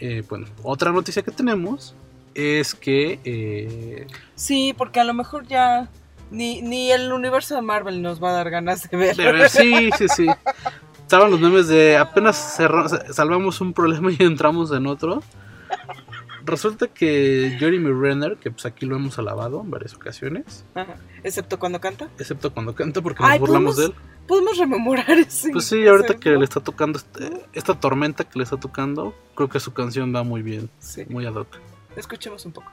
eh, bueno, otra noticia que tenemos es que eh, Sí, porque a lo mejor ya ni, ni el universo de Marvel nos va a dar ganas de ver. de ver- sí, sí, sí. Estaban los memes de apenas cerra- salvamos un problema y entramos en otro. Resulta que Jeremy Renner, que pues aquí lo hemos alabado en varias ocasiones, Ajá. Excepto cuando canta. excepto cuando canta porque nos burlamos de él. Podemos rememorar ese. Pues sí, ahorita que le está tocando este- esta tormenta que le está tocando, creo que su canción va muy bien, Sí. muy ad hoc. Escuchemos un poco.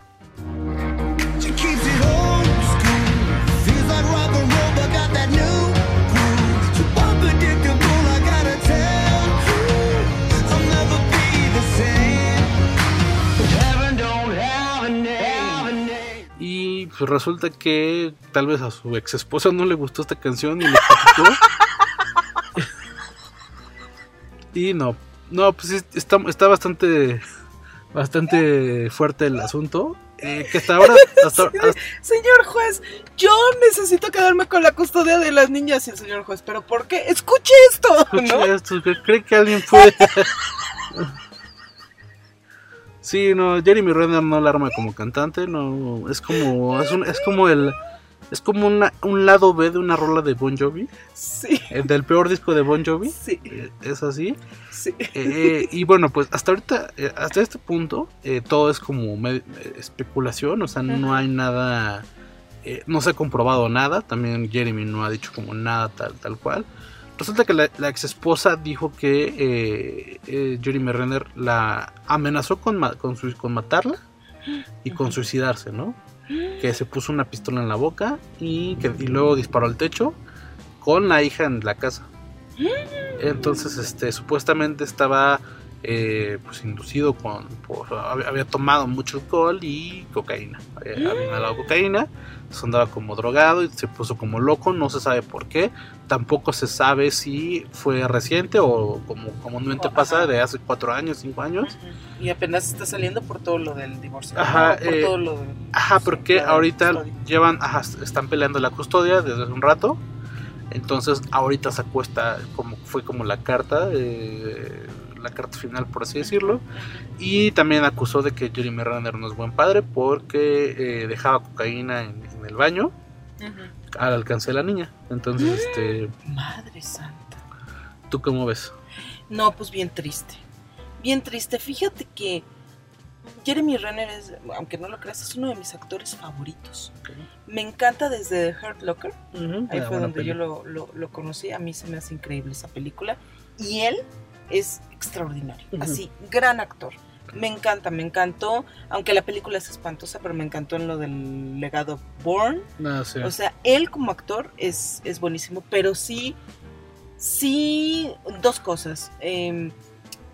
Pues resulta que tal vez a su ex esposa no le gustó esta canción y le criticó. y no, no, pues está, está bastante, bastante fuerte el asunto. eh, que hasta ahora, hasta, hasta- Señor juez, yo necesito quedarme con la custodia de las niñas y el señor juez, pero ¿por qué? Escuche esto, escucha ¿no? esto, cree que alguien fue. sí, no, Jeremy Renner no la arma como cantante, no, es como, es, un- es como el, es como una- un lado B de una rola de Bon Jovi. Sí, El del peor disco de Bon Jovi. sí, eh, Es así. sí. Eh, y bueno, pues hasta ahorita, eh, hasta este punto, eh, todo es como eh, especulación. O sea, no hay nada. eh, no se ha comprobado nada. También Jeremy no ha dicho como nada tal, tal cual. Resulta que la, la ex esposa dijo que eh, eh, Jeremy Renner la amenazó con, con matarla y con suicidarse, ¿no? Que se puso una pistola en la boca y, que, y luego disparó al techo con la hija en la casa. Entonces, este, supuestamente estaba eh, pues inducido con, por- había, tomado mucho alcohol y cocaína. Había, había inhalado cocaína, se andaba como drogado y se puso como loco, no se sabe por qué. Tampoco se sabe si fue reciente o como comúnmente Ajá. pasa de hace cuatro años, cinco años. Y apenas está saliendo por todo lo del divorcio. Ajá. Por eh, todo lo de- Ajá, porque ahorita custodia. llevan, ajá, están peleando la custodia desde hace un rato. Entonces ahorita sacó esta, como fue como la carta, eh, la carta final por así decirlo. Y también acusó de que Jeremy Renner no es buen padre porque eh, dejaba cocaína en, en el baño al alcance de la niña. Entonces, este, Madre santa. ¿tú cómo ves? No, pues bien triste. Bien triste. Fíjate que Jeremy Renner es, aunque no lo creas, es uno de mis actores favoritos. Me encanta desde The Hurt Locker. Ahí Ah, fue donde yo lo, lo- lo conocí. A mí se me hace increíble esa película. Y él es extraordinario. Así, gran actor. Me encanta, me encantó. Aunque la película es espantosa, pero me encantó en lo del legado Born. No sé. O sea, él como actor es, es buenísimo, pero sí, sí, dos cosas. Eh,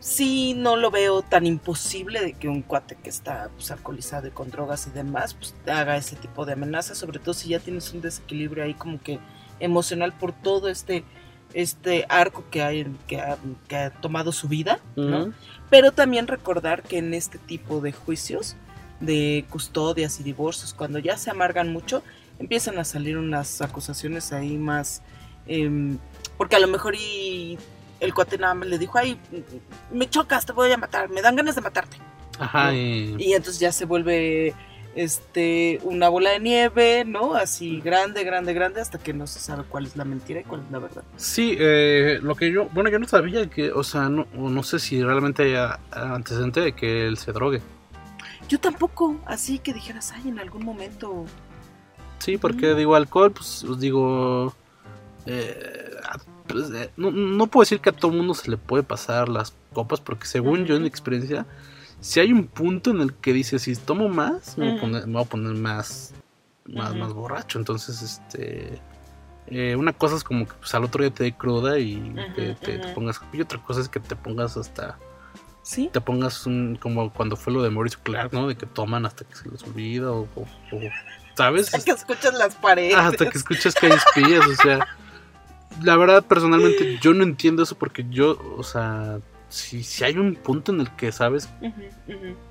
sí, no lo veo tan imposible de que un cuate que está pues, alcoholizado y con drogas y demás, pues haga ese tipo de amenazas, sobre todo si ya tienes un desequilibrio ahí como que emocional por todo este este arco que hay que ha, que ha tomado su vida, ¿no? Ujú. Pero también recordar que en este tipo de juicios, de custodias y divorcios, cuando ya se amargan mucho, empiezan a salir unas acusaciones ahí más... em, porque a lo mejor y el cuate nada más le dijo, ay, me chocas, te voy a matar, me dan ganas de matarte. Ajá, y, Y entonces ya se vuelve este una bola de nieve, ¿no? Así grande, grande, grande, hasta que no se sabe cuál es la mentira y cuál es la verdad. Sí, eh, lo que yo, bueno, yo no sabía que, o sea, no, no sé si realmente haya antecedente de que él se drogue. Yo tampoco, así que dijeras, ay, en algún momento Sí, porque Mm. digo, alcohol, pues os digo, eh, pues, eh, no, no puedo decir que a todo mundo se le puede pasar las copas, porque según yo en mi experiencia, si hay un punto en el que dice, si tomo más, me, voy, a poner, me voy a poner más, más, más borracho. Entonces, este... eh, una cosa es como que pues, al otro día te dé cruda y te, pongas... Y otra cosa es que te pongas hasta... Sí. Te pongas un, como cuando fue lo de Mauricio Clark, ¿no? De que toman hasta que se les olvida o, o- o ¿sabes? Hasta que escuchas las paredes. Hasta que escuchas que hay espías, o sea. La verdad, personalmente, yo no entiendo eso porque yo, o sea, si, si hay un punto en el que sabes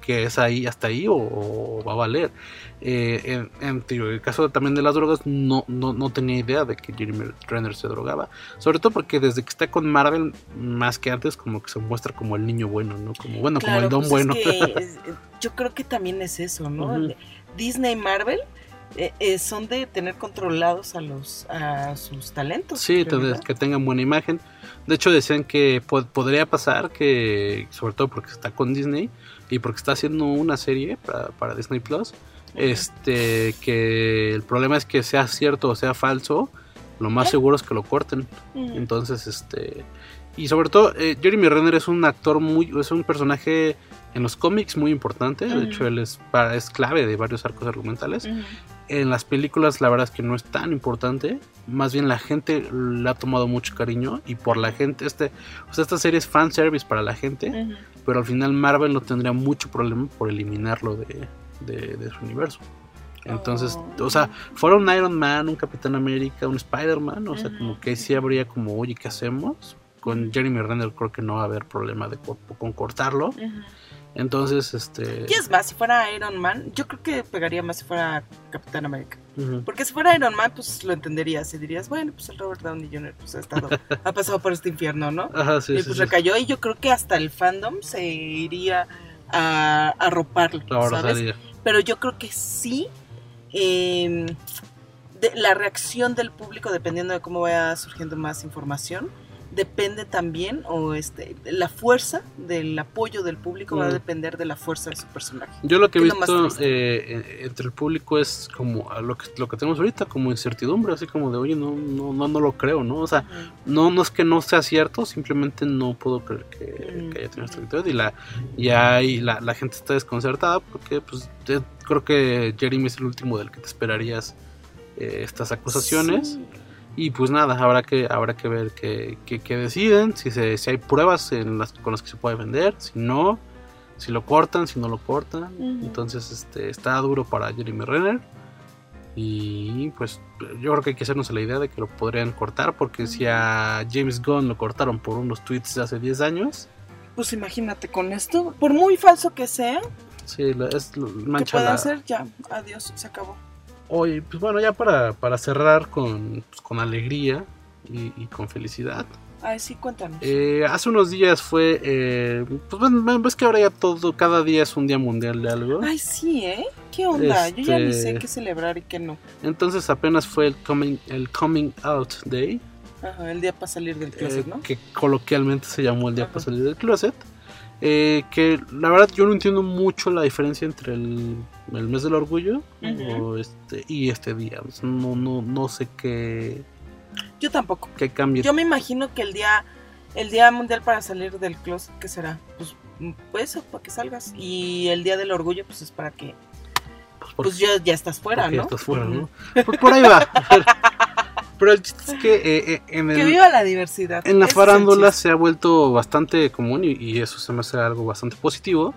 que es ahí, hasta ahí o, o va a valer. Eh, en, en, el caso también de las drogas, no, no, no tenía idea de que Jeremy Renner se drogaba. Sobre todo porque desde que está con Marvel, más que antes, como que se muestra como el niño bueno, ¿no? Como, bueno, como Claro, el don pues bueno. es que es- yo creo que también es eso, ¿no? Ujú. Disney Marvel eh, eh, son de tener controlados a los a sus talentos. Sí, en te- realidad. que tengan buena imagen. De hecho, decían que po- podría pasar que, sobre todo porque está con Disney y porque está haciendo una serie para, para Disney Plus, este, que el problema es que sea cierto o sea falso, lo más seguro es que lo corten. Ujú. Entonces, este, y sobre todo, eh, Jeremy Renner es un actor muy, es un personaje en los cómics muy importante. De Ujú. hecho, él es, es clave de varios arcos argumentales Ujú. en las películas la verdad es que no es tan importante. Más bien la gente le ha tomado mucho cariño y por la gente, este, o sea, esta serie es fanservice para la gente, Ujú. pero al final Marvel no tendría mucho problema por eliminarlo de, de- de su universo. Entonces, Oh. o sea, fuera un Iron Man, un Capitán América, un Spider-Man, o sea, como que sí habría como, oye, ¿qué hacemos? Con Jeremy Renner creo que no va a haber problema de co- con cortarlo. Entonces, este... Y es más, si fuera Iron Man, yo creo que pegaría más si fuera Capitán América. Porque si fuera Iron Man, pues lo entenderías y dirías, bueno, pues el Robert Downey Jr. Pues, ha, estado, ha pasado por este infierno, ¿no? Ajá, sí, y sí, pues sí. recayó y yo creo que hasta el fandom se iría a arroparlo, ¿sabes? Pero yo creo que sí, eh, de- la reacción del público, dependiendo de cómo vaya surgiendo más información, depende también, o este, la fuerza del apoyo del público va a Mm. depender de la fuerza de su personaje. Yo lo que he visto eh, entre el público es como a lo que, lo que tenemos ahorita, como incertidumbre, así como de, oye, no, no, no, no lo creo, ¿no? O sea, Ujú. no, no es que no sea cierto, simplemente no puedo creer que, Mm. que haya tenido esta actitud y la, y ahí la, la gente está desconcertada porque pues eh, creo que Jeremy es el último del que te esperarías eh, estas acusaciones. Sí. Y pues nada, habrá que, habrá que ver qué, qué- qué deciden, si, se, si hay pruebas en las, con las que se puede vender, si no, si lo cortan, si no lo cortan. Entonces este, está duro para Jeremy Renner. Y pues yo creo que hay que hacernos la idea de que lo podrían cortar, porque si a James Gunn lo cortaron por unos tweets de hace 10 años, Pues imagínate con esto, por muy falso que sea, sí, es lo- que mancha pueda la... hacer, ya, adiós, se acabó. Oye, pues bueno, ya para, para cerrar con, pues, con alegría y- y con felicidad. Ay, sí, cuéntanos. Eh, hace unos días fue, eh, pues bueno, ves que ahora ya todo, cada día es un día mundial de algo. Ay, sí, ¿eh? ¿Qué onda? Yo ya ni sé Este- qué celebrar y qué no. Entonces apenas fue el coming, el coming out day, Ajá, el día para salir del closet, eh, ¿no? que coloquialmente se llamó el día Ajá. para salir del closet. Eh, que la verdad yo no entiendo mucho la diferencia entre el, el mes del orgullo o este, y este día. No, no, no sé qué, Yo tampoco. qué cambia. Yo me imagino que el día el día mundial para salir del closet, ¿qué será? Pues, pues eso, para que salgas. Y el día del orgullo, pues es para que, Pues, porque- pues ya, ya estás fuera, ¿no? estás fuera. ¿no? Por, por ahí va. Pero el chiste es que eh, eh, en Que viva la diversidad. En la Ese farándula se ha vuelto bastante común y, y eso se me hace algo bastante positivo.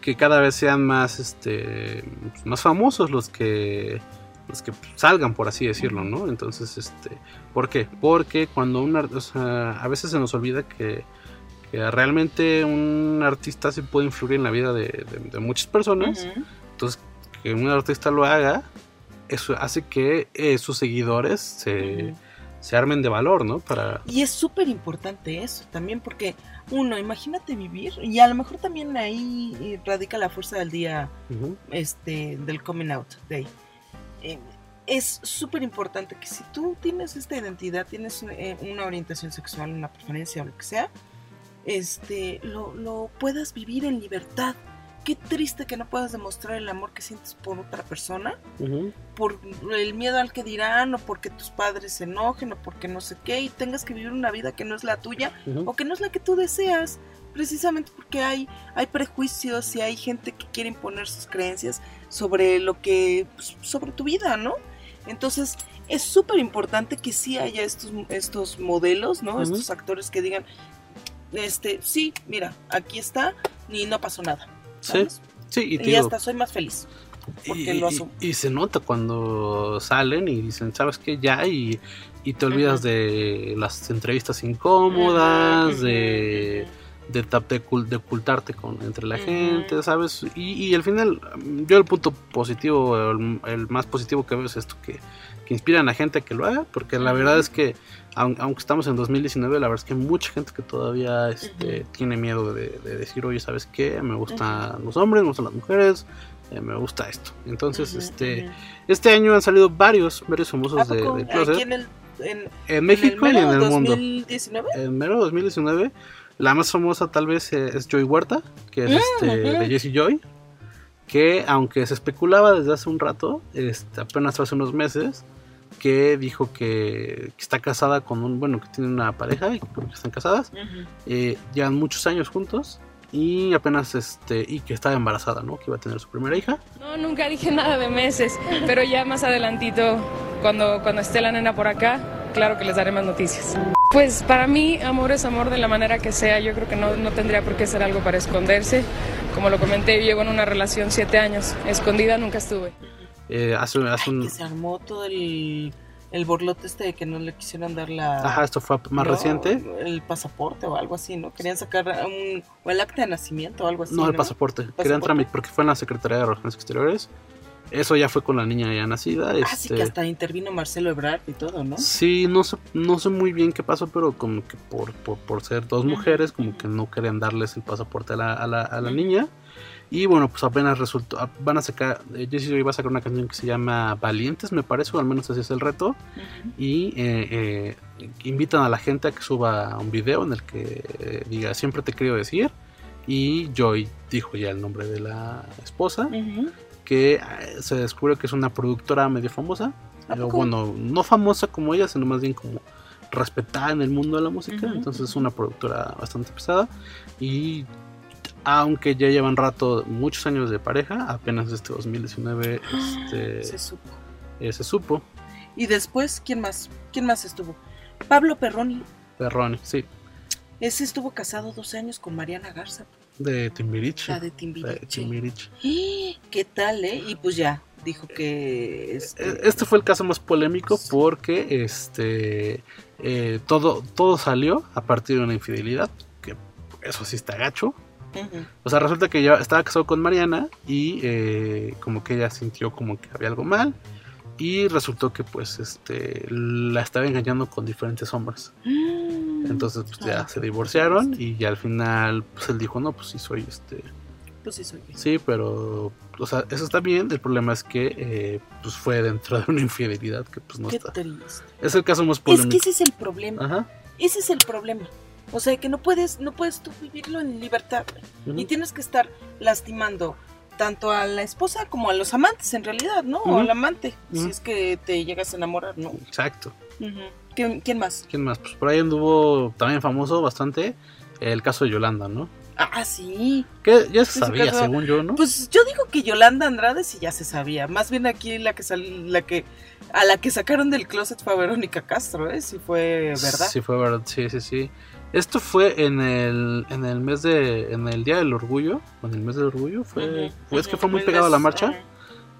Que cada vez sean más, este, más famosos los que, los que salgan, por así decirlo, ¿no? Entonces, este, ¿por qué? Porque cuando un, o sea, a veces se nos olvida que, que realmente un artista se puede influir en la vida de, de- de muchas personas. Entonces, que un artista lo haga, eso hace que eh, sus seguidores se, se armen de valor, ¿no? Para, Y es súper importante eso también, porque uno, imagínate vivir, y a lo mejor también ahí eh, radica la fuerza del día este, del coming out day. Eh, es súper importante que si tú tienes esta identidad, tienes eh, una orientación sexual, una preferencia o lo que sea, este, lo, lo puedas vivir en libertad. Qué triste que no puedas demostrar el amor que sientes por otra persona por el miedo al que dirán o porque tus padres se enojen o porque no sé qué y tengas que vivir una vida que no es la tuya o que no es la que tú deseas precisamente porque hay hay prejuicios y hay gente que quiere imponer sus creencias sobre lo que pues, sobre tu vida no entonces es súper importante que sí haya estos estos modelos no estos actores que digan este sí mira aquí está y no pasó nada ¿sabes? sí, y, y, te digo, hasta soy más feliz porque y, lo asumo. y se nota cuando salen y dicen, ¿sabes qué? Ya, y, y te olvidas de las entrevistas incómodas, de, de, de de ocultarte con, entre la gente, ¿sabes? Y, y al final, yo el punto positivo, el, el más positivo que veo es esto, que, que inspiran a gente a que lo haga, porque la verdad es que, aunque estamos en 2019, la verdad es que hay mucha gente que todavía este, tiene miedo de, de decir, oye, ¿sabes qué? Me gustan los hombres, me gustan las mujeres, eh, me gusta esto. Entonces, este, este año han salido varios, varios famosos ¿A de, closet. Aquí en el en, En México el y en el mundo. 2019. En mero 2019, la más famosa tal vez eh, es Joy Huerta, que es Mm, este, de Jesse Joy, que aunque se especulaba desde hace un rato, este, apenas hace unos meses, que dijo que, que está casada con un, bueno, que tiene una pareja y que están casadas, eh, llevan muchos años juntos y apenas este, y que estaba embarazada, ¿no? Que iba a tener su primera hija. No, nunca dije nada de meses, pero ya más adelantito, cuando, cuando esté la nena por acá, claro que les daré más noticias. Pues para mí, amor es amor de la manera que sea. Yo creo que no, no tendría por qué ser algo para esconderse. Como lo comenté, yo llevo en una relación siete años. Escondida nunca estuve. Eh, hace, hace un, Que se armó todo el, el borlote este de que no le quisieron dar la. ajá, esto fue más no, reciente. El pasaporte o algo así, ¿no? Querían sacar un, o el acta de nacimiento o algo así. No, el pasaporte. Querían pasaporte? trámite porque fue en la Secretaría de Relaciones Exteriores. Eso ya fue con la niña ya nacida. Ah, sí, este, que hasta intervino Marcelo Ebrard y todo, ¿no? Sí, no sé, no sé muy bien qué pasó, pero como que por, por, por ser dos mujeres, como que no querían darles el pasaporte a la, a la, a la niña. Y bueno, pues apenas resultó, van a sacar, eh, Jessie Joy va a sacar una canción que se llama Valientes, me parece, o al menos así es el reto. Y eh, eh, invitan a la gente a que suba un video en el que eh, diga, siempre te querido decir. Y Joy dijo ya el nombre de la esposa que eh, se descubre que es una productora medio famosa. ¿A Eh, poco? bueno, no famosa como ella, sino más bien como respetada en el mundo de la música. Entonces es una productora bastante pesada. Y aunque ya llevan rato, muchos años de pareja, apenas este 2019 este, Se supo. eh, se supo. Y después, ¿quién más? ¿Quién más estuvo? Pablo Perroni. Perroni, sí, Ese estuvo casado 12 años con Mariana Garza. De Timbiriche. La de Timbiriche. De Timbiriche. ¿Qué tal, eh? Y pues ya, dijo que... Este, Eh, Este fue el caso más polémico porque este eh, todo, todo salió a partir de una infidelidad, que eso sí está gacho. O sea, resulta que ya estaba casado con Mariana y eh, como que ella sintió como que había algo mal y resultó que pues este la estaba engañando con diferentes hombres. Entonces pues ya se divorciaron y ya al final pues él dijo, "No, pues sí soy este Pues sí, soy yo. Sí, pero, o sea, eso está bien. El problema es que eh, pues fue dentro de una infidelidad que pues no Qué está. triste. Es el caso más Es polémico. que ese es el problema. Ajá. Ese es el problema. O sea, que no puedes, no puedes tú vivirlo en libertad. Y tienes que estar lastimando tanto a la esposa como a los amantes, en realidad, ¿no? O al amante, si es que te llegas a enamorar, ¿no? Exacto. ¿Quién, quién más? ¿Quién más? Pues por ahí anduvo también famoso bastante el caso de Yolanda, ¿no? Ah, sí. Que ya se sabía, según yo, ¿no? Pues yo digo que Yolanda Andrade sí ya se sabía. Más bien aquí la que sal- la que a la que sacaron del closet fue a Verónica Castro, ¿eh? Sí fue verdad. Sí, fue verdad, sí, sí, sí. Esto fue en el, en el mes de, en el Día del Orgullo, o en el mes del Orgullo, fue, Ujú, fue es que fue muy pegado a la marcha.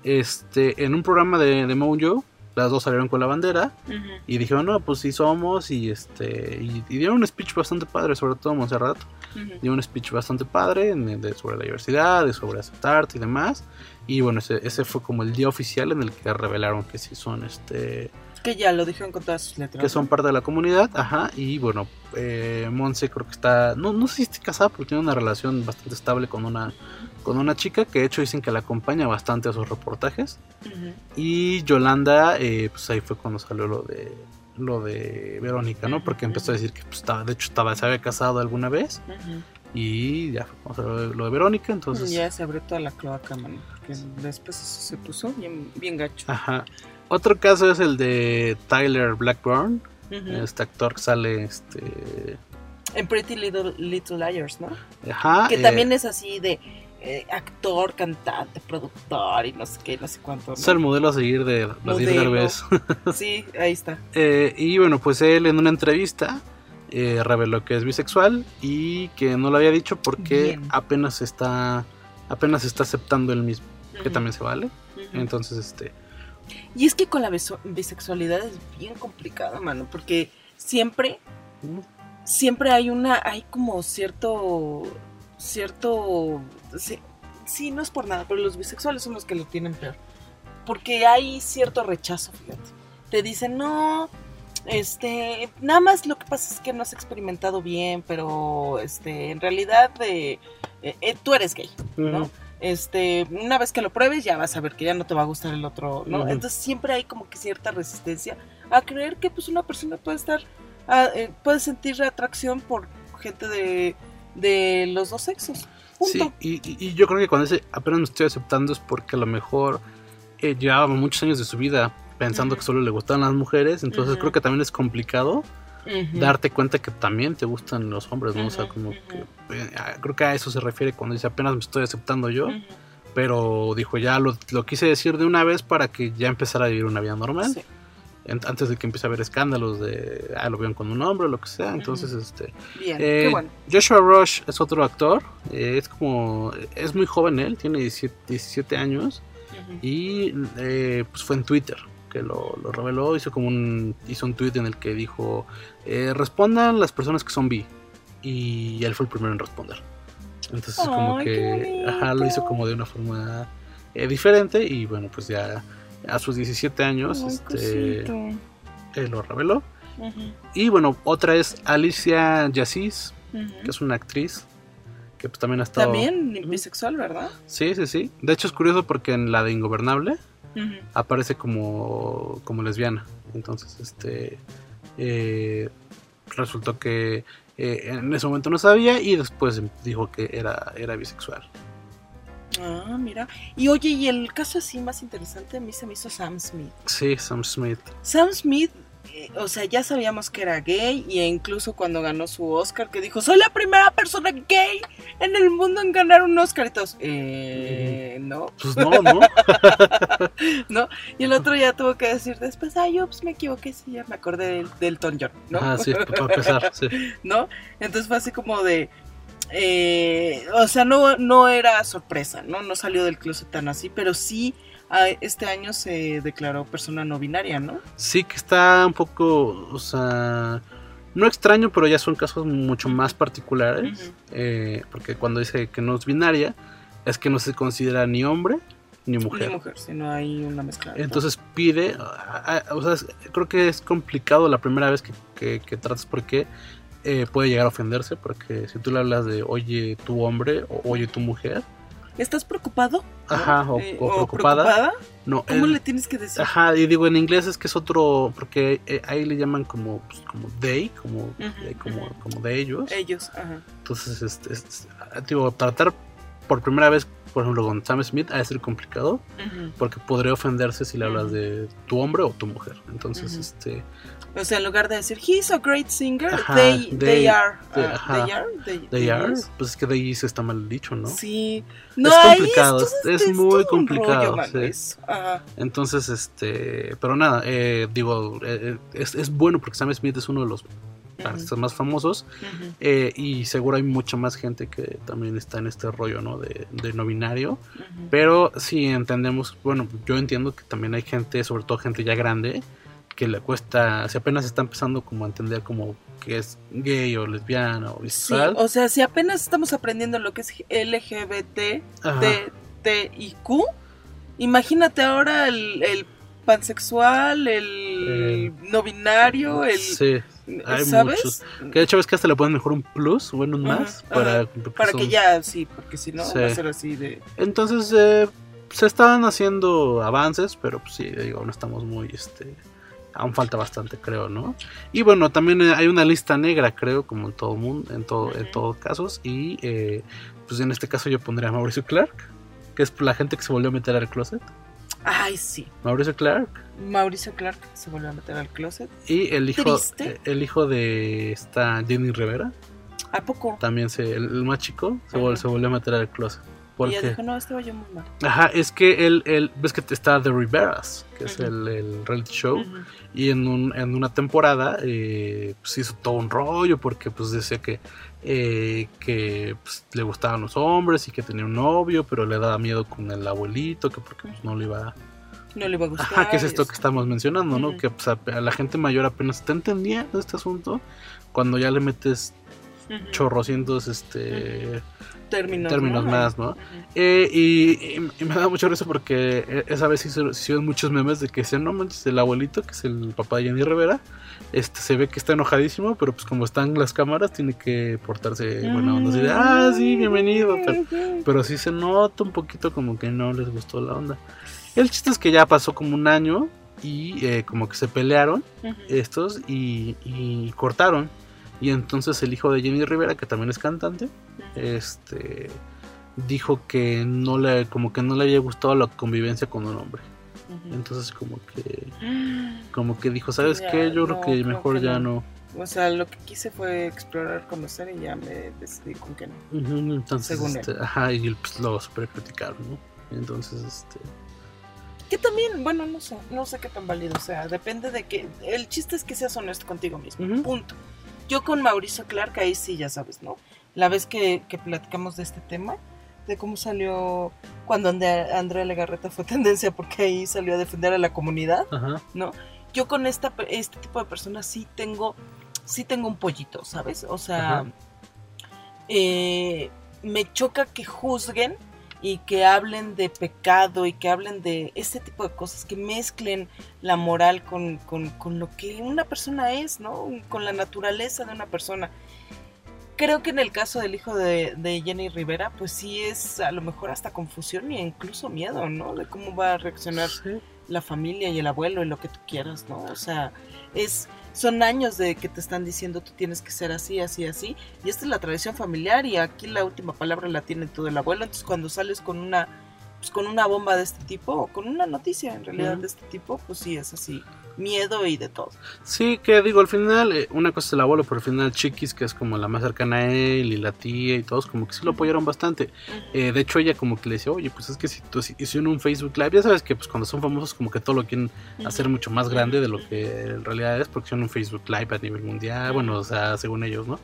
Este, en un programa de, de Mojo, las dos salieron con la bandera y dijeron, no, pues sí somos, y este, y, y dieron un speech bastante padre, sobre todo Montserrat, dio un speech bastante padre en- de- sobre la diversidad, de sobre aceptarte y demás. Y bueno, ese, ese fue como el día oficial en el que revelaron que sí son este Que ya lo dijeron con todas sus letras. que son parte de la comunidad, ajá, y bueno, eh, Monse creo que está, no, no sé si está casada, pero tiene una relación bastante estable con una, con una chica que de hecho dicen que la acompaña bastante a sus reportajes. Y Yolanda, eh, pues ahí fue cuando salió lo de lo de Verónica, ¿no? Porque empezó a decir que pues, estaba, de hecho estaba, se había casado alguna vez y ya fue cuando salió lo de Verónica, entonces... ya se abrió toda la cloaca, mano. Porque después eso se puso bien, bien gacho. Ajá. Otro caso es el de Tyler Blackburn, este actor que sale, este... En Pretty Little, Little Liars, ¿no? Ajá. que eh, también es así de eh, actor, cantante, productor y no sé qué, no sé cuánto. ¿no? Es el modelo a seguir de las 10 Modelo. Derbez. Sí, ahí está. Eh, y bueno, pues él en una entrevista eh, reveló que es bisexual y que no lo había dicho porque Bien. apenas está apenas está aceptando él mismo. que también se vale. Entonces, este, Y es que con la bisexualidad es bien complicado, mano, porque siempre, siempre hay una, hay como cierto, cierto, sí, sí, no es por nada, pero los bisexuales son los que lo tienen peor, porque hay cierto rechazo, fíjate. Te dicen, no, este, nada más lo que pasa es que no has experimentado bien, pero, este, en realidad, eh, eh, tú eres gay, ¿no? Este, una vez que lo pruebes ya vas a ver que ya no te va a gustar el otro, ¿no? Entonces siempre hay como que cierta resistencia a creer que pues una persona puede estar, eh, puede sentir atracción por gente de, de los dos sexos. Sí, Punto. y, y- y yo creo que cuando dice apenas me estoy aceptando es porque a lo mejor eh, llevaba muchos años de su vida pensando que solo le gustaban las mujeres, entonces creo que también es complicado Darte cuenta que también te gustan los hombres, ¿no? O sea, como que eh, ah, creo que a eso se refiere cuando dice apenas me estoy aceptando yo, pero dijo ya lo, lo quise decir de una vez para que ya empezara a vivir una vida normal. Sí. Antes de que empiece a haber escándalos de, ah, lo vieron con un hombre o lo que sea. Entonces, este, Bien, eh, qué bueno. Joshua Rush es otro actor. eh, es como. Es muy joven él, tiene 17, 17 años. Y pues fue en Twitter que lo, lo reveló. Hizo como un. Hizo un tweet en el que dijo. eh, respondan las personas que son bi. Y él fue el primero en responder. Entonces, como que. Ajá, lo hizo como de una forma eh, diferente. Y bueno, pues ya a sus 17 años. Ay, este. lo reveló. Y bueno, otra es Alicia Yacis, ujú. que es una actriz que pues también ha estado... También bisexual, ¿verdad? Sí, sí, sí. De hecho es curioso porque en la de Ingobernable Aparece como, como lesbiana. Entonces, este... eh, resultó que eh, en ese momento no sabía y después dijo que era, era bisexual. Ah, mira. Y oye, y el caso así más interesante a mí se me hizo Sam Smith. Sí, Sam Smith. Sam Smith, o sea, ya sabíamos que era gay y incluso cuando ganó su Oscar, que dijo, soy la primera persona gay en el mundo en ganar un Oscar y todos, eh, no, Pues no, ¿no? no. Y el otro ya tuvo que decir después, ay, ups, me equivoqué, sí, ya me acordé del, del Elton John, ¿no? Ah, sí, para empezar, sí. ¿no? Entonces fue así como de, eh, o sea, no, no era sorpresa, ¿no? No salió del closet tan así, pero sí este año se declaró persona no binaria, ¿no? Sí que está un poco, o sea, no extraño, pero ya son casos mucho más particulares, eh, porque cuando dice que no es binaria, es que no se considera ni hombre ni mujer. Ni mujer, si no hay una mezcla. Entonces pide, a- a- o sea, creo que es complicado la primera vez que, que, que tratas porque eh, puede llegar a ofenderse, porque si tú le hablas de oye tu hombre o oye tu mujer, ¿Estás preocupado? ajá, o, Eh, o o preocupada, preocupada, no, ¿Cómo le tienes que decir? Ajá, y digo en inglés es que es otro, porque eh, ahí le llaman como, pues, como they, como, eh, como, como de ellos. Ellos, ajá. Entonces, este, es- digo, tratar por primera vez, por ejemplo, con Sam Smith, ha de ser complicado, porque podría ofenderse si le hablas de tu hombre o tu mujer. Entonces, este, O sea, en lugar de decir, he's a great singer, Ajá, they, they, they- are. they- ah, ajá. they are. They, are, is. pues es que they is está mal dicho, ¿no? Sí. Es No, ahí complicado, es- es muy complicado, rollo, sí. Ajá. Entonces, este, pero nada, eh, digo, eh, es, es bueno porque Sam Smith es uno de los artistas más famosos eh, y seguro hay mucha más gente que también está en este rollo, ¿no? De, de no binario. Pero sí entendemos, bueno, yo entiendo que también hay gente, sobre todo gente ya grande, que le cuesta, si apenas está empezando como a entender como que es gay o lesbiana o Sí, bisexual. o sea, si apenas estamos aprendiendo lo que es LGBT. T, T y Q, imagínate ahora el, el pansexual, el no binario, el... sí, hay ¿sabes? muchos. Que de hecho es que hasta le ponen mejor un plus, bueno, un más, para, Para que ya, sí, porque si no Sí. va a ser así de... Entonces, eh, se están haciendo avances, pero pues sí, digo, no estamos muy, este, aún falta bastante, creo, ¿no? Y bueno, también eh, hay una lista negra, creo, como en todo mundo, en todo, en todos casos, y eh, pues en este caso yo pondría a Mauricio Clark, que es la gente que se volvió a meter al closet. Ay, sí. Mauricio Clark Mauricio Clark se volvió a meter al closet. y el hijo, Triste. eh, el hijo de esta Jenny Rivera, ¿A poco? también se, el, el más chico, se, vol- se volvió a meter al closet. Y Porque, ella dijo, no, este yo muy mal. Ajá, es que él, él ves que está The Riveras, que es el, el reality show, y en, un- en una temporada eh, pues hizo todo un rollo porque pues decía que eh, que pues, le gustaban los hombres y que tenía un novio, pero le daba miedo con el abuelito, que porque pues, no le iba No le va a gustar. Ajá, que es esto y que estamos mencionando, ¿no? Que pues, a, a la gente mayor apenas está entendiendo este asunto. Cuando ya le metes chorrocientos este, Términos, términos ¿no? más, ¿no? Eh, y, y- y me da mucho risa porque esa vez hicieron muchos memes de que decían, no manches, el abuelito, que es el papá de Jenny Rivera, este, se ve que está enojadísimo, pero pues como están las cámaras, tiene que portarse buena onda. Así de, ah, sí, bienvenido. Pero, pero sí se nota un poquito como que no les gustó la onda. El chiste es que ya pasó como un año y eh, como que se pelearon Ujú. estos y, y cortaron. Y entonces el hijo de Jenny Rivera, que también es cantante, este dijo que no le como que no le había gustado la convivencia con un hombre. Ujú. Entonces como que como que dijo, ¿sabes Ya, qué? Yo creo no, que creo mejor que ya no. no. O sea, lo que quise fue explorar, conocer y ya me decidí con que no. Ujú, Entonces, Según él. este, ajá, y pues lo super criticaron, ¿no? Entonces, este Que también, bueno, no sé, no sé qué tan válido sea, depende de que, el chiste es que seas honesto contigo mismo, Ujú. punto. Yo con Mauricio Clark, ahí sí, ya sabes, ¿no? La vez que, que platicamos de este tema, de cómo salió cuando Andrea Legarreta fue tendencia porque ahí salió a defender a la comunidad, Ajá. ¿no? Yo con esta, este tipo de personas sí tengo, sí tengo un pollito, ¿sabes? O sea, eh, me choca que juzguen y que hablen de pecado y que hablen de ese tipo de cosas, que mezclen la moral con, con- con lo que una persona es, ¿no? Con la naturaleza de una persona. Creo que en el caso del hijo de, de Jenny Rivera, pues sí es a lo mejor hasta confusión e incluso miedo, ¿no? De cómo va a reaccionar Sí. La familia y el abuelo y lo que tú quieras, ¿no? O sea, es son años de que te están diciendo tú tienes que ser así, así, así, y esta es la tradición familiar y aquí la última palabra la tiene todo el abuelo, entonces cuando sales con una pues con una bomba de este tipo o con una noticia en realidad de este tipo, pues sí es así, miedo y de todo. Sí, que digo, al final, eh, una cosa es el abuelo, pero al final Chiquis, que es como la más cercana a él, y la tía y todos, como que sí lo apoyaron bastante. Eh, de hecho, ella como que le decía, oye, pues es que si tú si- hicieron un Facebook Live, ya sabes que pues cuando son famosos como que todo lo quieren hacer mucho más grande de lo que en realidad es, porque hicieron un Facebook Live a nivel mundial, bueno, o sea, según ellos, ¿no?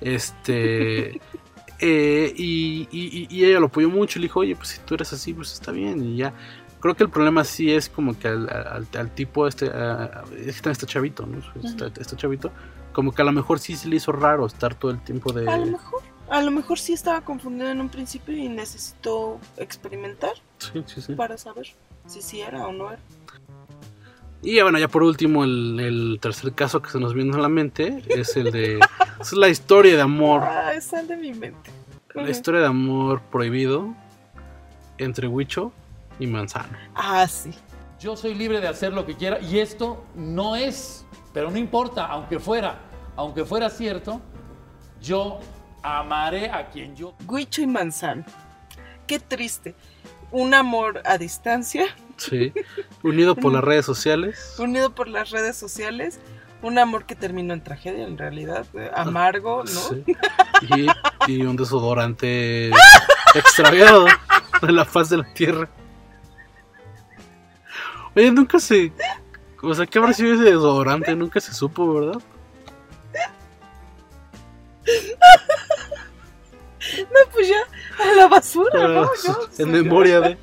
Este... eh, y, y- y ella lo apoyó mucho y le dijo, oye, pues si tú eres así, pues está bien, y ya. Creo que el problema sí es como que al, al- al tipo este, a- a- es que también está chavito, ¿no? Está, está chavito, como que a lo mejor sí se le hizo raro estar todo el tiempo de... A lo mejor, a lo mejor sí estaba confundido en un principio y necesitó experimentar Sí, sí, sí. para saber si sí era o no era. Y ya, bueno, ya por último, el, el tercer caso que se nos viene a la mente es el de... es la historia de amor, Ah, sal de mi mente. la historia de amor prohibido entre Huicho y Manzano. Ah, sí. Yo soy libre de hacer lo que quiera y esto no es, pero no importa, aunque fuera, aunque fuera cierto, yo amaré a quien yo Guicho y Manzano. Qué triste. Un amor a distancia, Sí, unido por las redes sociales. unido por las redes sociales. Un amor que terminó en tragedia, en realidad. eh, Amargo, ¿no? Sí. Y, y un desodorante extraviado de la faz de la tierra. Oye, nunca se. O sea, ¿qué habrá sido ese desodorante? Nunca se supo, ¿verdad? No, pues ya, a la basura, ¿no? Ah, Yo, en memoria de.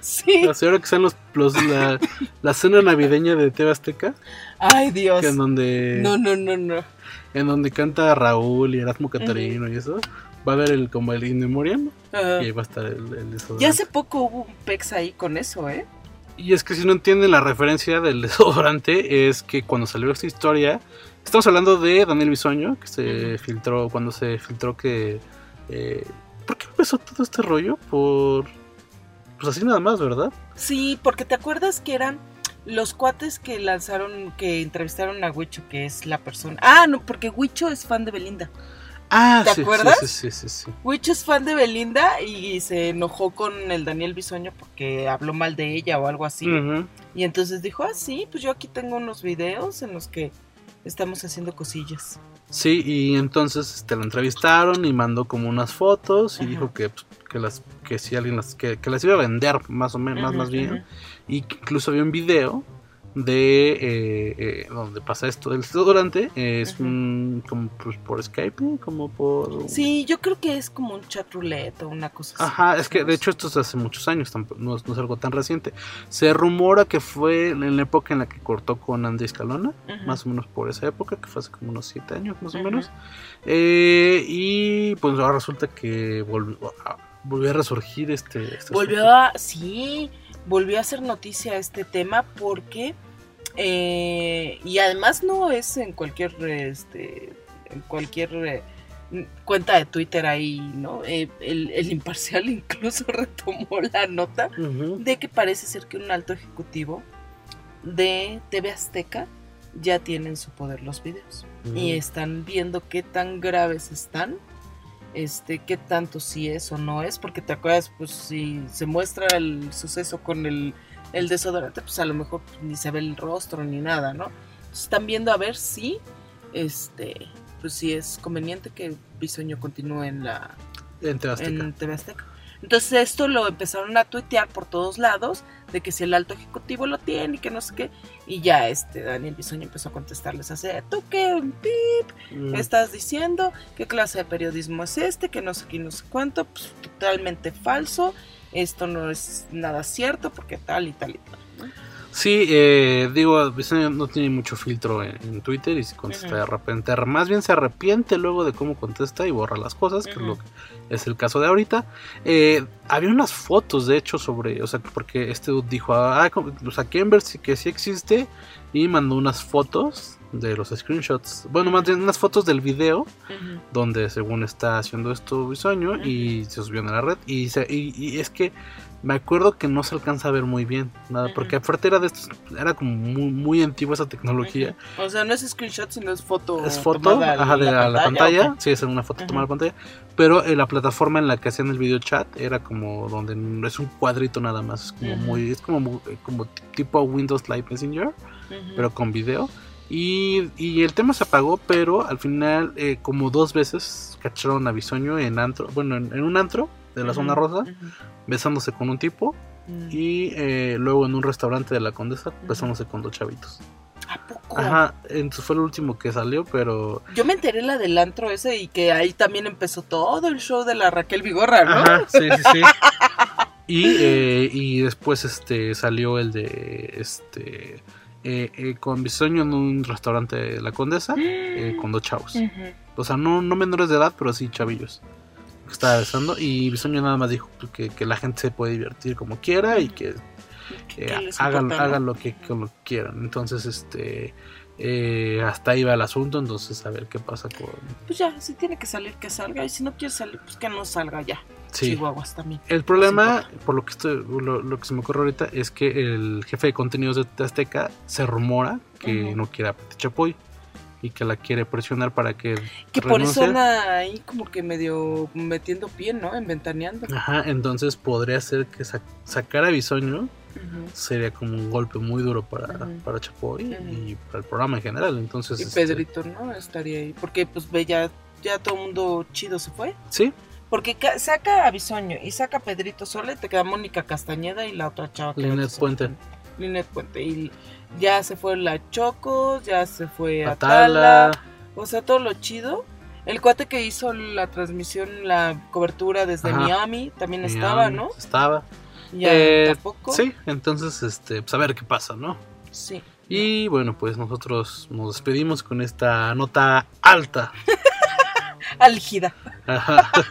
Sí. La señora que están los, los- la, la cena navideña de TV Azteca. Ay, Dios. Que en donde. No, no, no, no. En donde canta Raúl y Erasmo Catarino y eso. Va a haber el como el in memoriam. Y ahí va a estar el, el desodorante. Ya hace poco hubo un pex ahí con eso, ¿eh? Y es que si no entienden la referencia del desodorante, es que cuando salió esta historia, estamos hablando de Daniel Bisoño, que se filtró, cuando se filtró que... eh, ¿Por qué empezó todo este rollo? Por... Pues así nada más, ¿verdad? Sí, porque te acuerdas que eran los cuates que lanzaron, que entrevistaron a Huicho, que es la persona. Ah, no, porque Huicho es fan de Belinda. Ah, ¿Te sí, acuerdas? Sí, sí, sí, sí. Es fan de Belinda y se enojó con el Daniel Bisoño porque habló mal de ella o algo así. Y entonces dijo, ah, sí, pues yo aquí tengo unos videos en los que estamos haciendo cosillas. Sí, y entonces este, la entrevistaron y mandó como unas fotos y dijo que, pues, que las que si alguien las que, que las iba a vender más o menos más, más bien y que incluso había un video de eh, eh, donde pasa esto del durante es un- como pues, por Skype, como por... Sí, yo creo que es como un chat roulette o una cosa así. Ajá, es que de hecho esto es hace muchos años, tampoco- no, es- no es algo tan reciente. Se rumora que fue en la época en la que cortó con Andy Escalona, más o menos por esa época, que fue hace como unos 7 años más o menos. Eh, y pues ahora resulta que volvió a, volvió a resurgir este... este Volvió a, sí, volvió a hacer noticia este tema porque, eh, y además no es en cualquier, este, en cualquier eh, cuenta de Twitter ahí, ¿no? Eh, el, el imparcial incluso retomó la nota de que parece ser que un alto ejecutivo de TV Azteca ya tiene en su poder los videos. Y están viendo qué tan graves están este qué tanto sí es o no es porque te acuerdas pues si se muestra el suceso con el, el desodorante pues a lo mejor pues, ni se ve el rostro ni nada no Entonces, están viendo a ver si este pues si es conveniente que Bisoño continúe en la En TV Azteca. en TV Azteca. Entonces esto lo empezaron a tuitear por todos lados de que si el alto ejecutivo lo tiene y que no sé qué y ya este Daniel Bisoño empezó a contestarles así, tú qué pip Mm. estás diciendo, qué clase de periodismo es este, que no sé qué no sé cuánto, pues totalmente falso, esto no es nada cierto porque tal y tal y tal. ¿no? Sí, eh, digo, no tiene mucho filtro en, en Twitter y si contesta de repente, más bien se arrepiente luego de cómo contesta y borra las cosas, que es lo que es el caso de ahorita. Eh, había unas fotos, de hecho, sobre, o sea, porque este dude dijo, ah, o sea, Kimber sí que sí existe y mandó unas fotos de los screenshots, bueno, más bien unas fotos del video donde según está haciendo esto Bisoño y se subió a la red y, se- y, y es que me acuerdo que no se alcanza a ver muy bien nada porque aparte era de estos era como muy, muy antigua esa tecnología. O sea, no es screenshot, sino es foto. es foto ajá, de la, la pantalla, ¿o qué? sí es una foto tomada en pantalla. Pero eh, la plataforma en la que hacían el video chat era como donde es un cuadrito nada más es como muy es como eh, como tipo Windows Live Messenger pero con video. Y, y el tema se apagó, pero al final, eh, como dos veces, cacharon a Bisoño en antro, bueno, en, en un antro de la zona rosa, besándose con un tipo, Mm. y eh, luego en un restaurante de la Condesa, besándose con dos chavitos. ¿A poco? Ajá, entonces fue el último que salió, pero... Yo me enteré la del antro ese y que ahí también empezó todo el show de la Raquel Vigorra, ¿no? Ajá, sí, sí, sí. Y, eh, y después este salió el de este eh, eh, con Bisoño en un restaurante de la Condesa eh, con dos chavos. O sea, no, no menores de edad, pero sí chavillos. Que estaba besando. Y Bisoño nada más dijo que, que la gente se puede divertir como quiera y que, que ¿Qué les hagan, hagan lo que, quieran. Entonces, este eh, hasta ahí va el asunto. Entonces, a ver qué pasa con. Pues ya, si tiene que salir, que salga. Y si no quiere salir, pues que no salga ya. Sí. Chihuahuas también. El problema, por lo que estoy, lo, lo que se me ocurre ahorita, es que el jefe de contenidos de Azteca se rumora que no quiere a Pati Chapoy y que la quiere presionar para que. Que por eso anda ahí como que medio metiendo pie, ¿no? En ventaneando. Ajá, entonces podría ser que sa- sacar a Bisoño Sería como un golpe muy duro para, para Chapoy y para el programa en general. Entonces, Y este, Pedrito, ¿no? Estaría ahí. Porque pues ve ya, ya todo el mundo chido se fue. sí, Porque ca- saca a Bisoño y saca a Pedrito sola y te queda Mónica Castañeda y la otra chava Linet Puente. Linet Puente. Y ya se fue la Choco, ya se fue Atala. Atala. O sea, todo lo chido. El cuate que hizo la transmisión, la cobertura desde Ajá. Miami, también Miami, estaba, ¿no? Estaba. Ya Eh, tampoco. Sí, entonces, este, pues a ver qué pasa, ¿no? Sí. Y bueno, pues nosotros nos despedimos con esta nota alta. Álgida.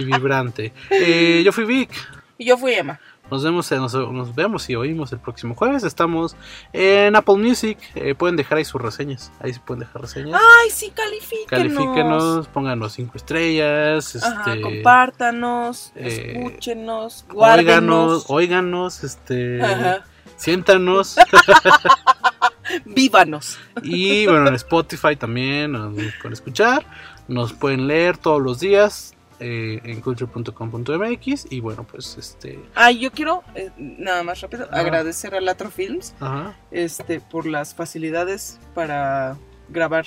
Y vibrante. Eh, yo fui Vic. Y yo fui Emma. Nos vemos, eh, nos, nos vemos y oímos el próximo jueves. Estamos en Apple Music. Eh, pueden dejar ahí sus reseñas. Ahí sí pueden dejar reseñas. Ay, sí, califíquenos. Califíquenos, pónganos cinco estrellas. Ajá, este, compártanos, eh, escúchenos, Óiganos, guárdenos. óiganos, este. Ajá. Siéntanos. Vívanos. y bueno, en Spotify también nos pueden escuchar. Nos pueden leer todos los días eh, en culture.com.mx. Y bueno, pues este. Ay, yo quiero, eh, nada más rápido, Ajá. agradecer a Latro Films Ajá. este, por las facilidades para grabar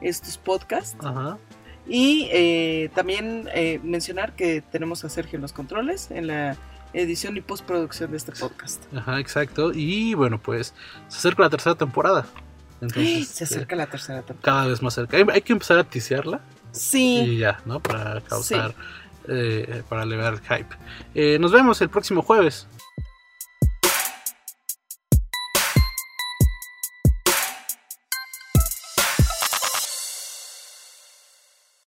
estos podcasts. Ajá. Y eh, también eh, mencionar que tenemos a Sergio en los controles, en la edición y postproducción de este podcast. Ajá, exacto. Y bueno, pues se acerca la tercera temporada. Entonces, Se acerca la tercera temporada. cada vez más cerca. Hay, hay que empezar a tisearla Sí. y ya, ¿no? Para causar, eh, para elevar el hype. Eh, nos vemos el próximo jueves.